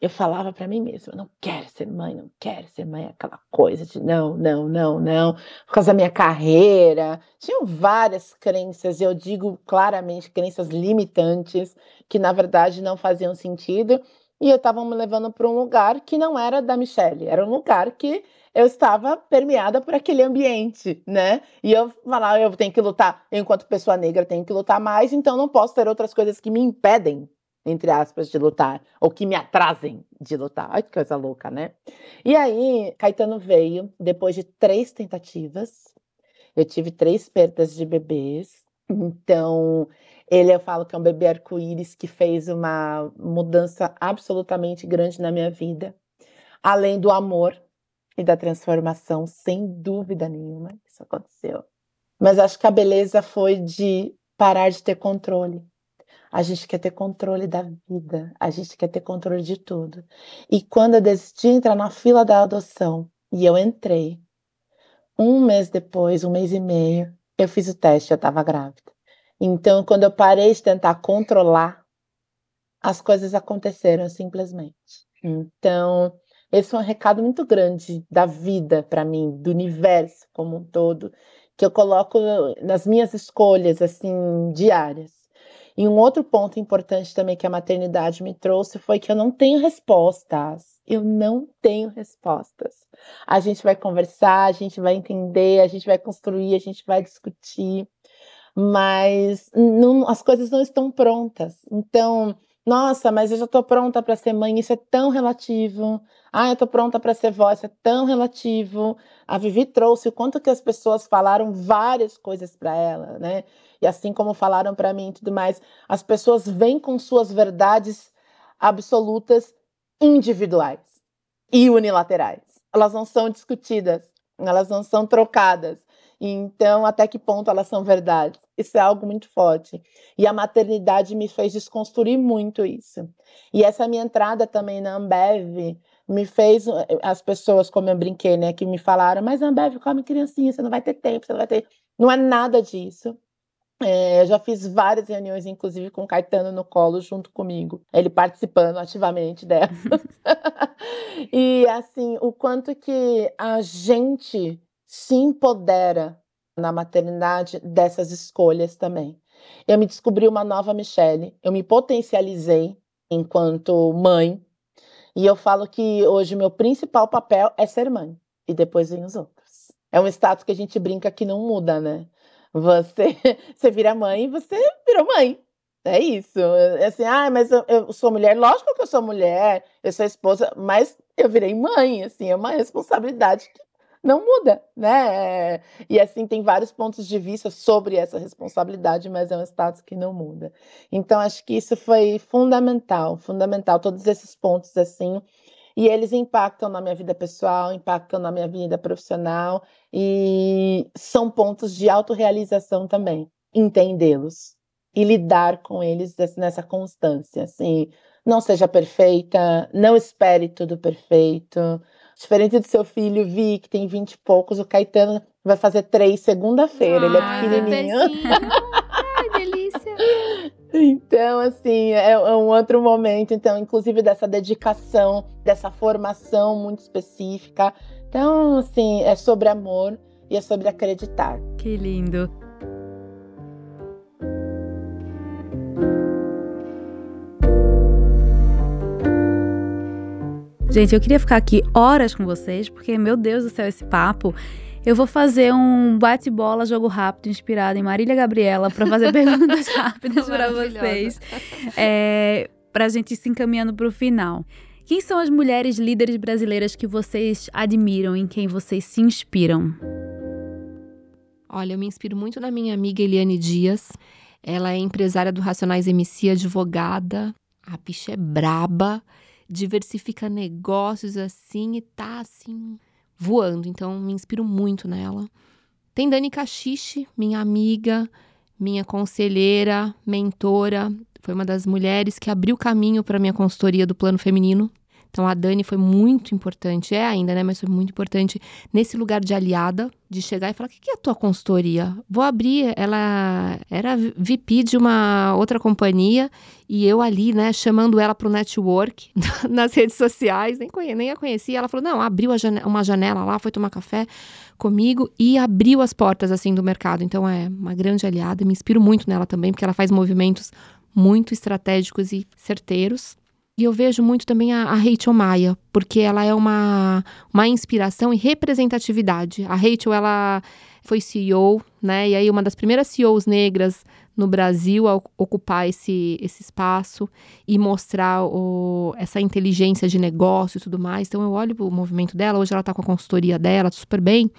eu falava para mim mesma, não quero ser mãe, não quero ser mãe, aquela coisa de não, não, não, não, por causa da minha carreira. Tinham várias crenças, eu digo claramente crenças limitantes, que na verdade não faziam sentido, e eu estava me levando para um lugar que não era da Michelle, era um lugar que eu estava permeada por aquele ambiente, né? E eu falava, eu tenho que lutar, eu, enquanto pessoa negra, tenho que lutar mais, então não posso ter outras coisas que me impedem entre aspas, de lutar, ou que me atrasem de lutar. Ai, que coisa louca, né? E aí, Caetano veio, depois de três tentativas, eu tive três perdas de bebês, então ele, eu falo que é um bebê arco-íris que fez uma mudança absolutamente grande na minha vida, além do amor e da transformação, sem dúvida nenhuma, isso aconteceu. Mas acho que a beleza foi de parar de ter controle a gente quer ter controle da vida, a gente quer ter controle de tudo. E quando eu decidi entrar na fila da adoção, e eu entrei, um mês depois, um mês e meio, eu fiz o teste, eu estava grávida. Então, quando eu parei de tentar controlar, as coisas aconteceram simplesmente. Então, esse foi um recado muito grande da vida para mim, do universo como um todo, que eu coloco nas minhas escolhas assim diárias. E um outro ponto importante também que a maternidade me trouxe foi que eu não tenho respostas. Eu não tenho respostas. A gente vai conversar, a gente vai entender, a gente vai construir, a gente vai discutir, mas não, as coisas não estão prontas. Então, nossa, mas eu já estou pronta para ser mãe, isso é tão relativo. Ah, eu estou pronta para ser vó, isso é tão relativo. A Vivi trouxe o quanto que as pessoas falaram várias coisas para ela, né? E assim como falaram para mim e tudo mais, as pessoas vêm com suas verdades absolutas individuais e unilaterais. Elas não são discutidas, elas não são trocadas. Então, até que ponto elas são verdades? Isso é algo muito forte. E a maternidade me fez desconstruir muito isso. E essa minha entrada também na Ambev me fez as pessoas, como eu brinquei, né, que me falaram, mas Ambev come criancinha, você não vai ter tempo, você não vai ter. Não é nada disso. É, já fiz várias reuniões, inclusive com o Caetano no colo, junto comigo, ele participando ativamente delas. e assim, o quanto que a gente se empodera na maternidade dessas escolhas também. Eu me descobri uma nova Michelle, eu me potencializei enquanto mãe, e eu falo que hoje meu principal papel é ser mãe, e depois vem os outros. É um status que a gente brinca que não muda, né? Você, você vira mãe e você virou mãe. É isso. É assim, ah, mas eu, eu, sou mulher. Lógico que eu sou mulher, eu sou esposa, mas eu virei mãe. Assim, é uma responsabilidade que não muda, né? E assim, tem vários pontos de vista sobre essa responsabilidade, mas é um status que não muda. Então, acho que isso foi fundamental, fundamental. Todos esses pontos, assim, e eles impactam na minha vida pessoal, impactam na minha vida profissional e são pontos de autorrealização também, entendê-los e lidar com eles nessa constância, assim, não seja perfeita, não espere tudo perfeito. Diferente do seu filho, Vi, que tem vinte e poucos, o Caetano vai fazer três segunda-feira, ele é pequenininho. Então, assim, é, é, um outro momento, então, inclusive dessa dedicação, dessa formação muito específica. Então, assim, é sobre amor e é sobre acreditar. Que lindo. Gente, eu queria ficar aqui horas com vocês, porque, meu Deus do céu, esse papo. Eu vou fazer um bate-bola, jogo rápido, inspirado em Marília Gabriela, para fazer perguntas rápidas para vocês. É, para a gente ir se encaminhando para o final. Quem são as mulheres líderes brasileiras que vocês admiram, em quem vocês se inspiram? Olha, eu me inspiro muito na minha amiga Eliane Dias. Ela é empresária do Racionais MC, advogada. A bicha é braba, diversifica negócios assim e tá assim voando, então me inspiro muito nela. Tem Dani Cachiche, minha amiga, minha conselheira, mentora, foi uma das mulheres que abriu caminho para minha consultoria do plano feminino. Então a Dani foi muito importante, é ainda, né? Mas foi muito importante nesse lugar de aliada, de chegar e falar: o que é a tua consultoria? Vou abrir. Ela era VP de uma outra companhia e eu ali, né, chamando ela para o network nas redes sociais, nem, conhe, nem a conhecia. Ela falou: não, abriu janela, uma janela lá, foi tomar café comigo e abriu as portas assim do mercado. Então é uma grande aliada, me inspiro muito nela também, porque ela faz movimentos muito estratégicos e certeiros. E eu vejo muito também a, a Rachel Maia, porque ela é uma, uma inspiração e representatividade. A Rachel, ela foi CEO, né? E aí uma das primeiras CEOs negras no Brasil a ocupar esse, esse espaço e mostrar o, essa inteligência de negócio e tudo mais. Então eu olho o movimento dela, hoje ela está com a consultoria dela, super bem,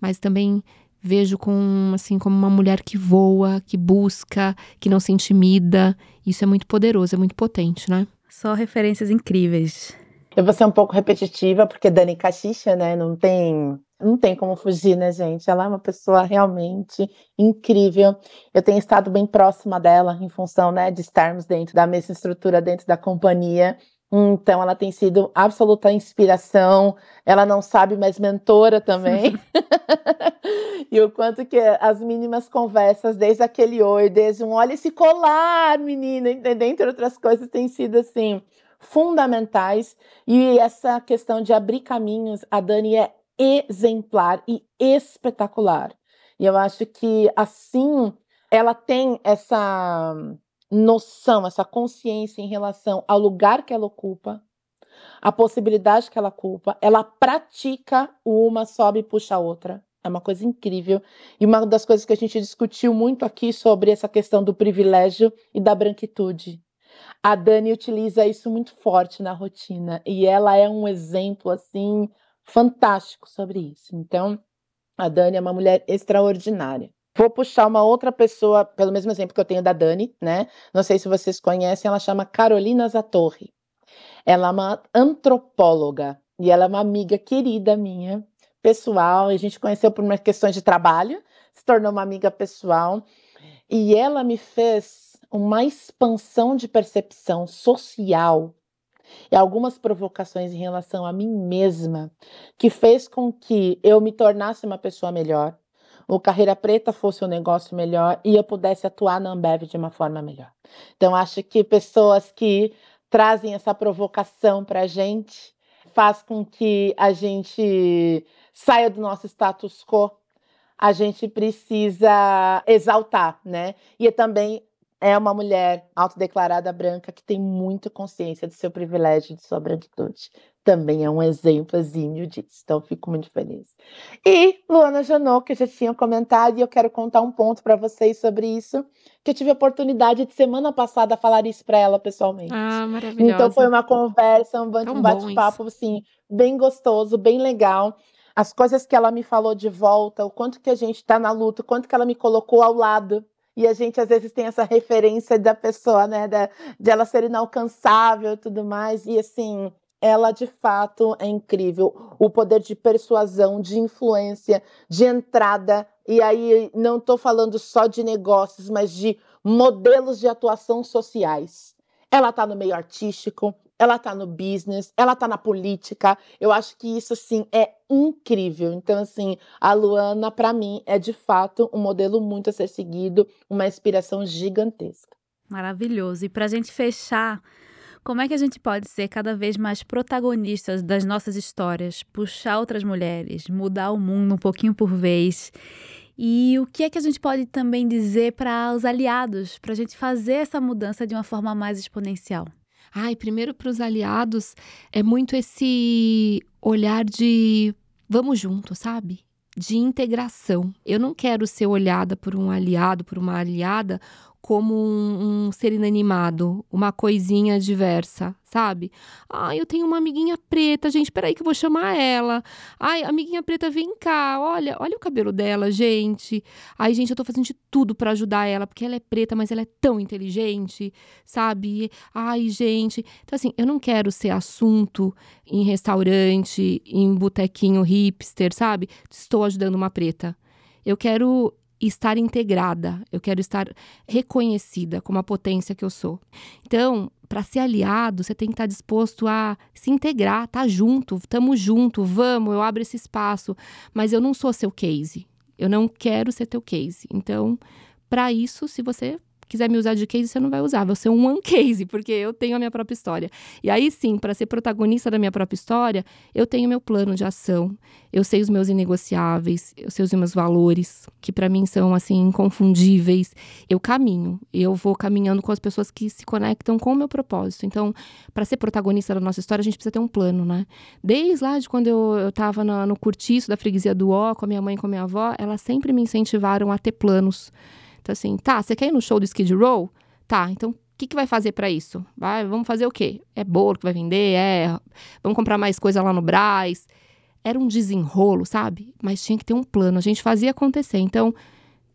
mas também vejo com assim como uma mulher que voa, que busca, que não se intimida. Isso é muito poderoso, é muito potente, né? Só referências incríveis. Eu vou ser um pouco repetitiva, porque Dani Caxixa, né, não tem, não tem como fugir, né, gente? Ela é uma pessoa realmente incrível. Eu tenho estado bem próxima dela, em função, né, de estarmos dentro da mesma estrutura, dentro da companhia. Então, ela tem sido absoluta inspiração. Ela não sabe, mas mentora também. e o quanto que as mínimas conversas, desde aquele oi, desde um olha esse colar, menina, dentre outras coisas, tem sido assim fundamentais. E essa questão de abrir caminhos, a Dani é exemplar e espetacular. E eu acho que assim ela tem essa noção, essa consciência em relação ao lugar que ela ocupa, a possibilidade que ela ocupa, ela pratica uma, sobe e puxa a outra. É uma coisa incrível. E uma das coisas que a gente discutiu muito aqui sobre essa questão do privilégio e da branquitude. A Dani utiliza isso muito forte na rotina e ela é um exemplo assim fantástico sobre isso. Então, a Dani é uma mulher extraordinária. Vou puxar uma outra pessoa, pelo mesmo exemplo que eu tenho da Dani, né? Não sei se vocês conhecem, ela chama Carolina Zatorre. Ela é uma antropóloga e ela é uma amiga querida minha, pessoal. A gente conheceu por uma questão de trabalho, se tornou uma amiga pessoal. E ela me fez uma expansão de percepção social e algumas provocações em relação a mim mesma, que fez com que eu me tornasse uma pessoa melhor, o Carreira Preta fosse um negócio melhor e eu pudesse atuar na Ambev de uma forma melhor. Então, acho que pessoas que trazem essa provocação para a gente faz com que a gente saia do nosso status quo. A gente precisa exaltar, né? E também é uma mulher autodeclarada branca que tem muita consciência do seu privilégio, de sua branquitude. Também é um exemplozinho disso, então fico muito feliz. E Luana Janot, que eu já tinha comentado, e eu quero contar um ponto para vocês sobre isso, que eu tive a oportunidade de semana passada falar isso para ela pessoalmente. Ah, maravilhosa. Então foi uma conversa, um bate-papo, assim, bem gostoso, bem legal as coisas que ela me falou de volta, o quanto que a gente está na luta, o quanto que ela me colocou ao lado e a gente às vezes tem essa referência da pessoa, né, da, de ela ser inalcançável e tudo mais, e assim, ela de fato é incrível. O poder de persuasão, de influência, de entrada, e aí não estou falando só de negócios, mas de modelos de atuação sociais. Ela está no meio artístico, ela está no business, ela está na política. Eu acho que isso assim é incrível. Então assim, a Luana para mim é de fato um modelo muito a ser seguido, uma inspiração gigantesca. Maravilhoso. E para a gente fechar, como é que a gente pode ser cada vez mais protagonistas das nossas histórias, puxar outras mulheres, mudar o mundo um pouquinho por vez? E o que é que a gente pode também dizer para os aliados, para a gente fazer essa mudança de uma forma mais exponencial? Ai, primeiro para os aliados é muito esse olhar de vamos junto, sabe? De integração. Eu não quero ser olhada por um aliado, por uma aliada, como um, um, ser inanimado, uma coisinha diversa, sabe? Ai, eu tenho uma amiguinha preta, gente, peraí que eu vou chamar ela. Ai, amiguinha preta, vem cá, olha, olha o cabelo dela, gente. Ai, gente, eu tô fazendo de tudo para ajudar ela, porque ela é preta, mas ela é tão inteligente, sabe? Ai, gente. Então, assim, eu não quero ser assunto em restaurante, em botequinho hipster, sabe? Estou ajudando uma preta. Eu quero estar integrada, eu quero estar reconhecida como a potência que eu sou. Então, para ser aliado, você tem que estar disposto a se integrar, tá junto, estamos junto, vamos, eu abro esse espaço, mas eu não sou seu case. Eu não quero ser teu case. Então, para isso, se você quiser me usar de case, você não vai usar. Vai ser um one case, porque eu tenho a minha própria história. E aí sim, para ser protagonista da minha própria história, eu tenho meu plano de ação. Eu sei os meus inegociáveis, eu sei os meus valores, que para mim são assim inconfundíveis. Eu caminho, eu vou caminhando com as pessoas que se conectam com o meu propósito. Então, para ser protagonista da nossa história, a gente precisa ter um plano, né? Desde lá de quando eu, eu tava no, no curtiço da freguesia do Ó, com a minha mãe e com a minha avó, elas sempre me incentivaram a ter planos então, assim, tá, você quer ir no show do Skid Row? Tá, então o que, que vai fazer para isso? Vai, vamos fazer o quê? É bolo que vai vender? É. Vamos comprar mais coisa lá no Braz? Era um desenrolo, sabe? Mas tinha que ter um plano. A gente fazia acontecer. Então,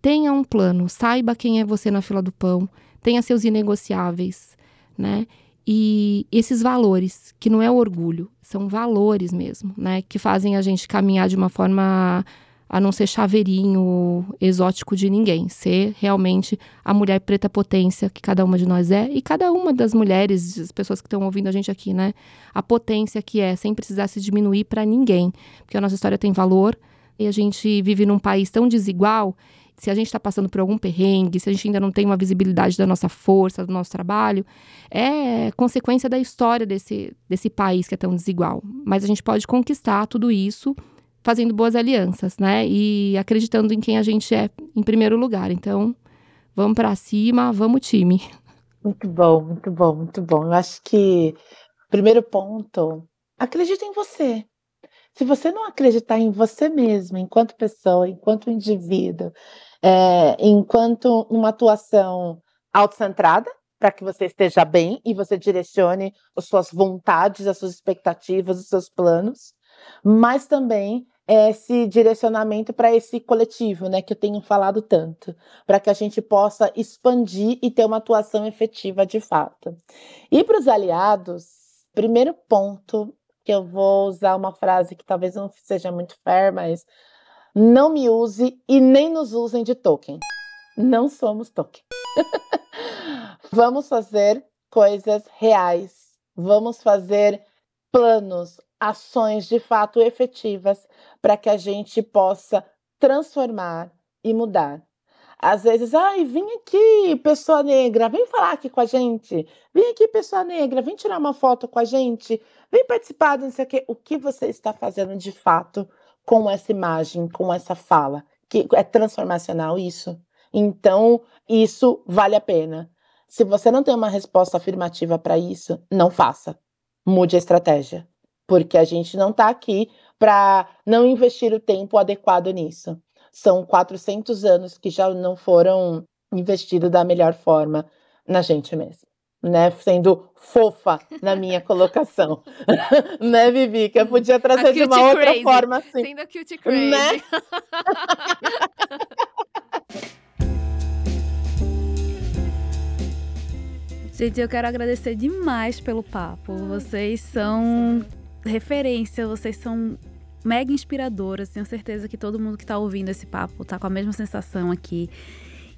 tenha um plano. Saiba quem é você na fila do pão. Tenha seus inegociáveis, né? E esses valores, que não é orgulho, são valores mesmo, né? Que fazem a gente caminhar de uma forma a não ser chaveirinho exótico de ninguém, ser realmente a mulher preta potência que cada uma de nós é e cada uma das mulheres, as pessoas que estão ouvindo a gente aqui, né? A potência que é, sem precisar se diminuir para ninguém, porque a nossa história tem valor e a gente vive num país tão desigual. Se a gente está passando por algum perrengue, se a gente ainda não tem uma visibilidade da nossa força, do nosso trabalho, é consequência da história desse, desse país que é tão desigual. Mas a gente pode conquistar tudo isso fazendo boas alianças, né? E acreditando em quem a gente é em primeiro lugar. Então, vamos para cima, vamos time. Muito bom, muito bom, muito bom. Eu acho que primeiro ponto, acredita em você. Se você não acreditar em você mesmo, enquanto pessoa, enquanto indivíduo, é, enquanto uma atuação autocentrada, para que você esteja bem e você direcione as suas vontades, as suas expectativas, os seus planos, mas também esse direcionamento para esse coletivo, né, que eu tenho falado tanto, para que a gente possa expandir e ter uma atuação efetiva de fato. E para os aliados, primeiro ponto que eu vou usar uma frase que talvez não seja muito fair, mas não me use e nem nos usem de token. Não somos token. Vamos fazer coisas reais. Vamos fazer planos, ações de fato efetivas para que a gente possa transformar e mudar. Às vezes, ai, vem aqui, pessoa negra, vem falar aqui com a gente. Vem aqui, pessoa negra, vem tirar uma foto com a gente. Vem participar, não sei o quê. O que você está fazendo de fato com essa imagem, com essa fala? Que é transformacional isso? Então, isso vale a pena. Se você não tem uma resposta afirmativa para isso, não faça. Mude a estratégia porque a gente não está aqui para não investir o tempo adequado nisso. São 400 anos que já não foram investidos da melhor forma na gente mesmo. Né, sendo fofa na minha colocação. né, Vivi? Que eu podia trazer de uma outra crazy. forma assim. Sendo a cutie crazy. Né? Gente, eu quero agradecer demais pelo papo. Vocês são referência, vocês são mega inspiradoras. Tenho certeza que todo mundo que está ouvindo esse papo está com a mesma sensação aqui.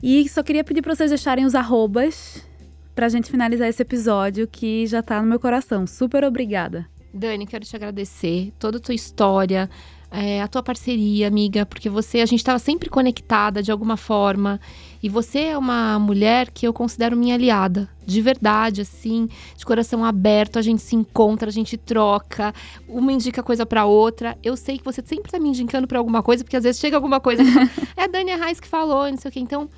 E só queria pedir para vocês deixarem os arrobas pra gente finalizar esse episódio que já tá no meu coração. Super obrigada. Dani, quero te agradecer toda a tua história, é, a tua parceria, amiga, porque você, a gente estava sempre conectada de alguma forma. E você é uma mulher que eu considero minha aliada, de verdade, assim, de coração aberto. A gente se encontra, a gente troca, uma indica coisa para outra. Eu sei que você sempre tá me indicando para alguma coisa, porque às vezes chega alguma coisa. é a Dani Reis que falou, não sei o quê. Então,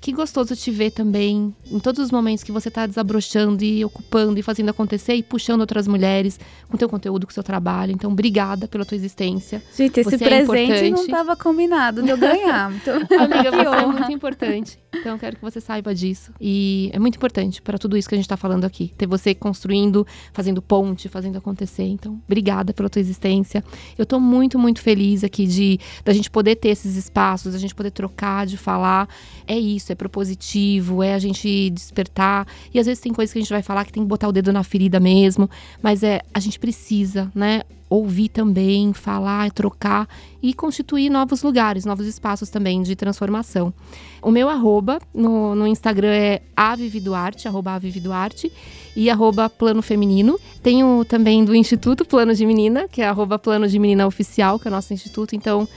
que gostoso te ver também, em todos os momentos que você está desabrochando e ocupando e fazendo acontecer e puxando outras mulheres com teu conteúdo, com seu trabalho. Então, obrigada pela tua existência. Gente, esse você é presente importante. não estava combinado de eu ganhar. Então, Amiga, você é muito importante. Então, eu quero que você saiba disso. E é muito importante para tudo isso que a gente tá falando aqui. Ter você construindo, fazendo ponte, fazendo acontecer. Então, obrigada pela tua existência. Eu tô muito, muito feliz aqui de da gente poder ter esses espaços, da gente poder trocar, de falar. É isso. é propositivo, é a gente despertar. E às vezes tem coisas que a gente vai falar que tem que botar o dedo na ferida mesmo, mas é a gente precisa, né? ouvir também, falar, trocar e constituir novos lugares, novos espaços também de transformação. O meu arroba no, no Instagram é avividuarte, arroba avividuarte e arroba plano feminino. Tenho também do Instituto Plano de Menina, que é arroba plano de menina oficial, que é o nosso instituto, então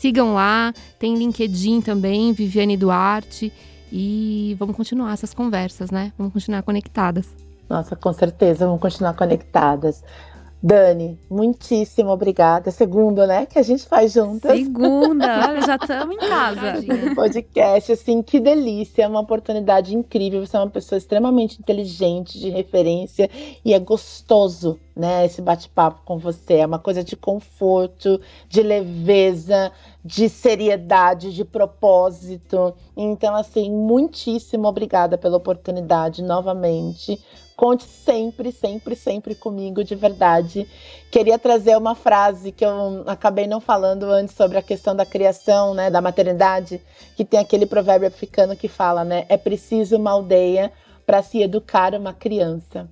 sigam lá. Tem LinkedIn também, Viviane Duarte e vamos continuar essas conversas, né? Vamos continuar conectadas. Nossa, com certeza, vamos continuar conectadas. Dani, muitíssimo obrigada. Segunda, né? Que a gente faz juntas. Segunda, olha, já estamos em casa. Podcast, assim, que delícia. É uma oportunidade incrível. Você é uma pessoa extremamente inteligente, de referência, e é gostoso, né? Esse bate-papo com você. É uma coisa de conforto, de leveza, de seriedade, de propósito. Então, assim, muitíssimo obrigada pela oportunidade novamente. Conte sempre, sempre, sempre comigo, de verdade. Queria trazer uma frase que eu acabei não falando antes sobre a questão da criação, né, da maternidade, que tem aquele provérbio africano que fala, né, é preciso uma aldeia para se educar uma criança.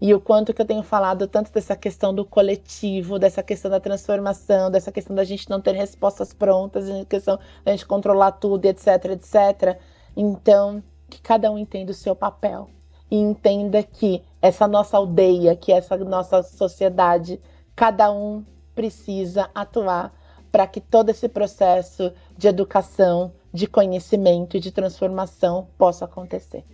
E o quanto que eu tenho falado tanto dessa questão do coletivo, dessa questão da transformação, dessa questão da gente não ter respostas prontas, da questão da gente controlar tudo, etc, etc. Então, que cada um entenda o seu papel e entenda que essa nossa aldeia, que essa nossa sociedade, cada um precisa atuar para que todo esse processo de educação, de conhecimento e de transformação possa acontecer.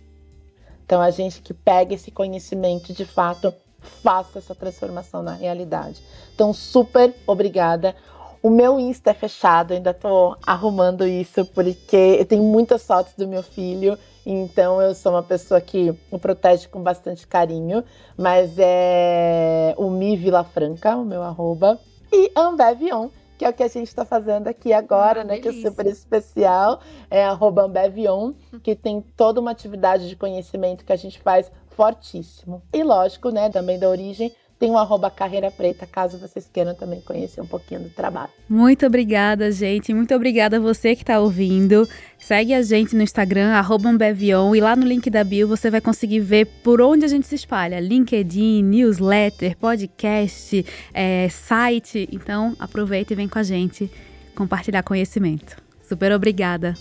Então, a gente que pega esse conhecimento, de fato, faça essa transformação na realidade. Então, super obrigada. O meu Insta é fechado, ainda estou arrumando isso, porque eu tenho muitas fotos do meu filho então eu sou uma pessoa que o protege com bastante carinho, mas é o Mi Vila Franca, o meu arroba, e Ambevion, que é o que a gente está fazendo aqui agora, ah, né? Delícia. Que é super especial, é arroba Ambevion, que tem toda uma atividade de conhecimento que a gente faz fortíssimo. E lógico, né, também da origem, tem o arroba Carreira Preta, caso vocês queiram também conhecer um pouquinho do trabalho. Muito obrigada, gente. Muito obrigada a você que está ouvindo. Segue a gente no Instagram, arroba Ambevion, e lá no link da bio você vai conseguir ver por onde a gente se espalha. LinkedIn, newsletter, podcast, é, site. Então, aproveita e vem com a gente compartilhar conhecimento. Super obrigada.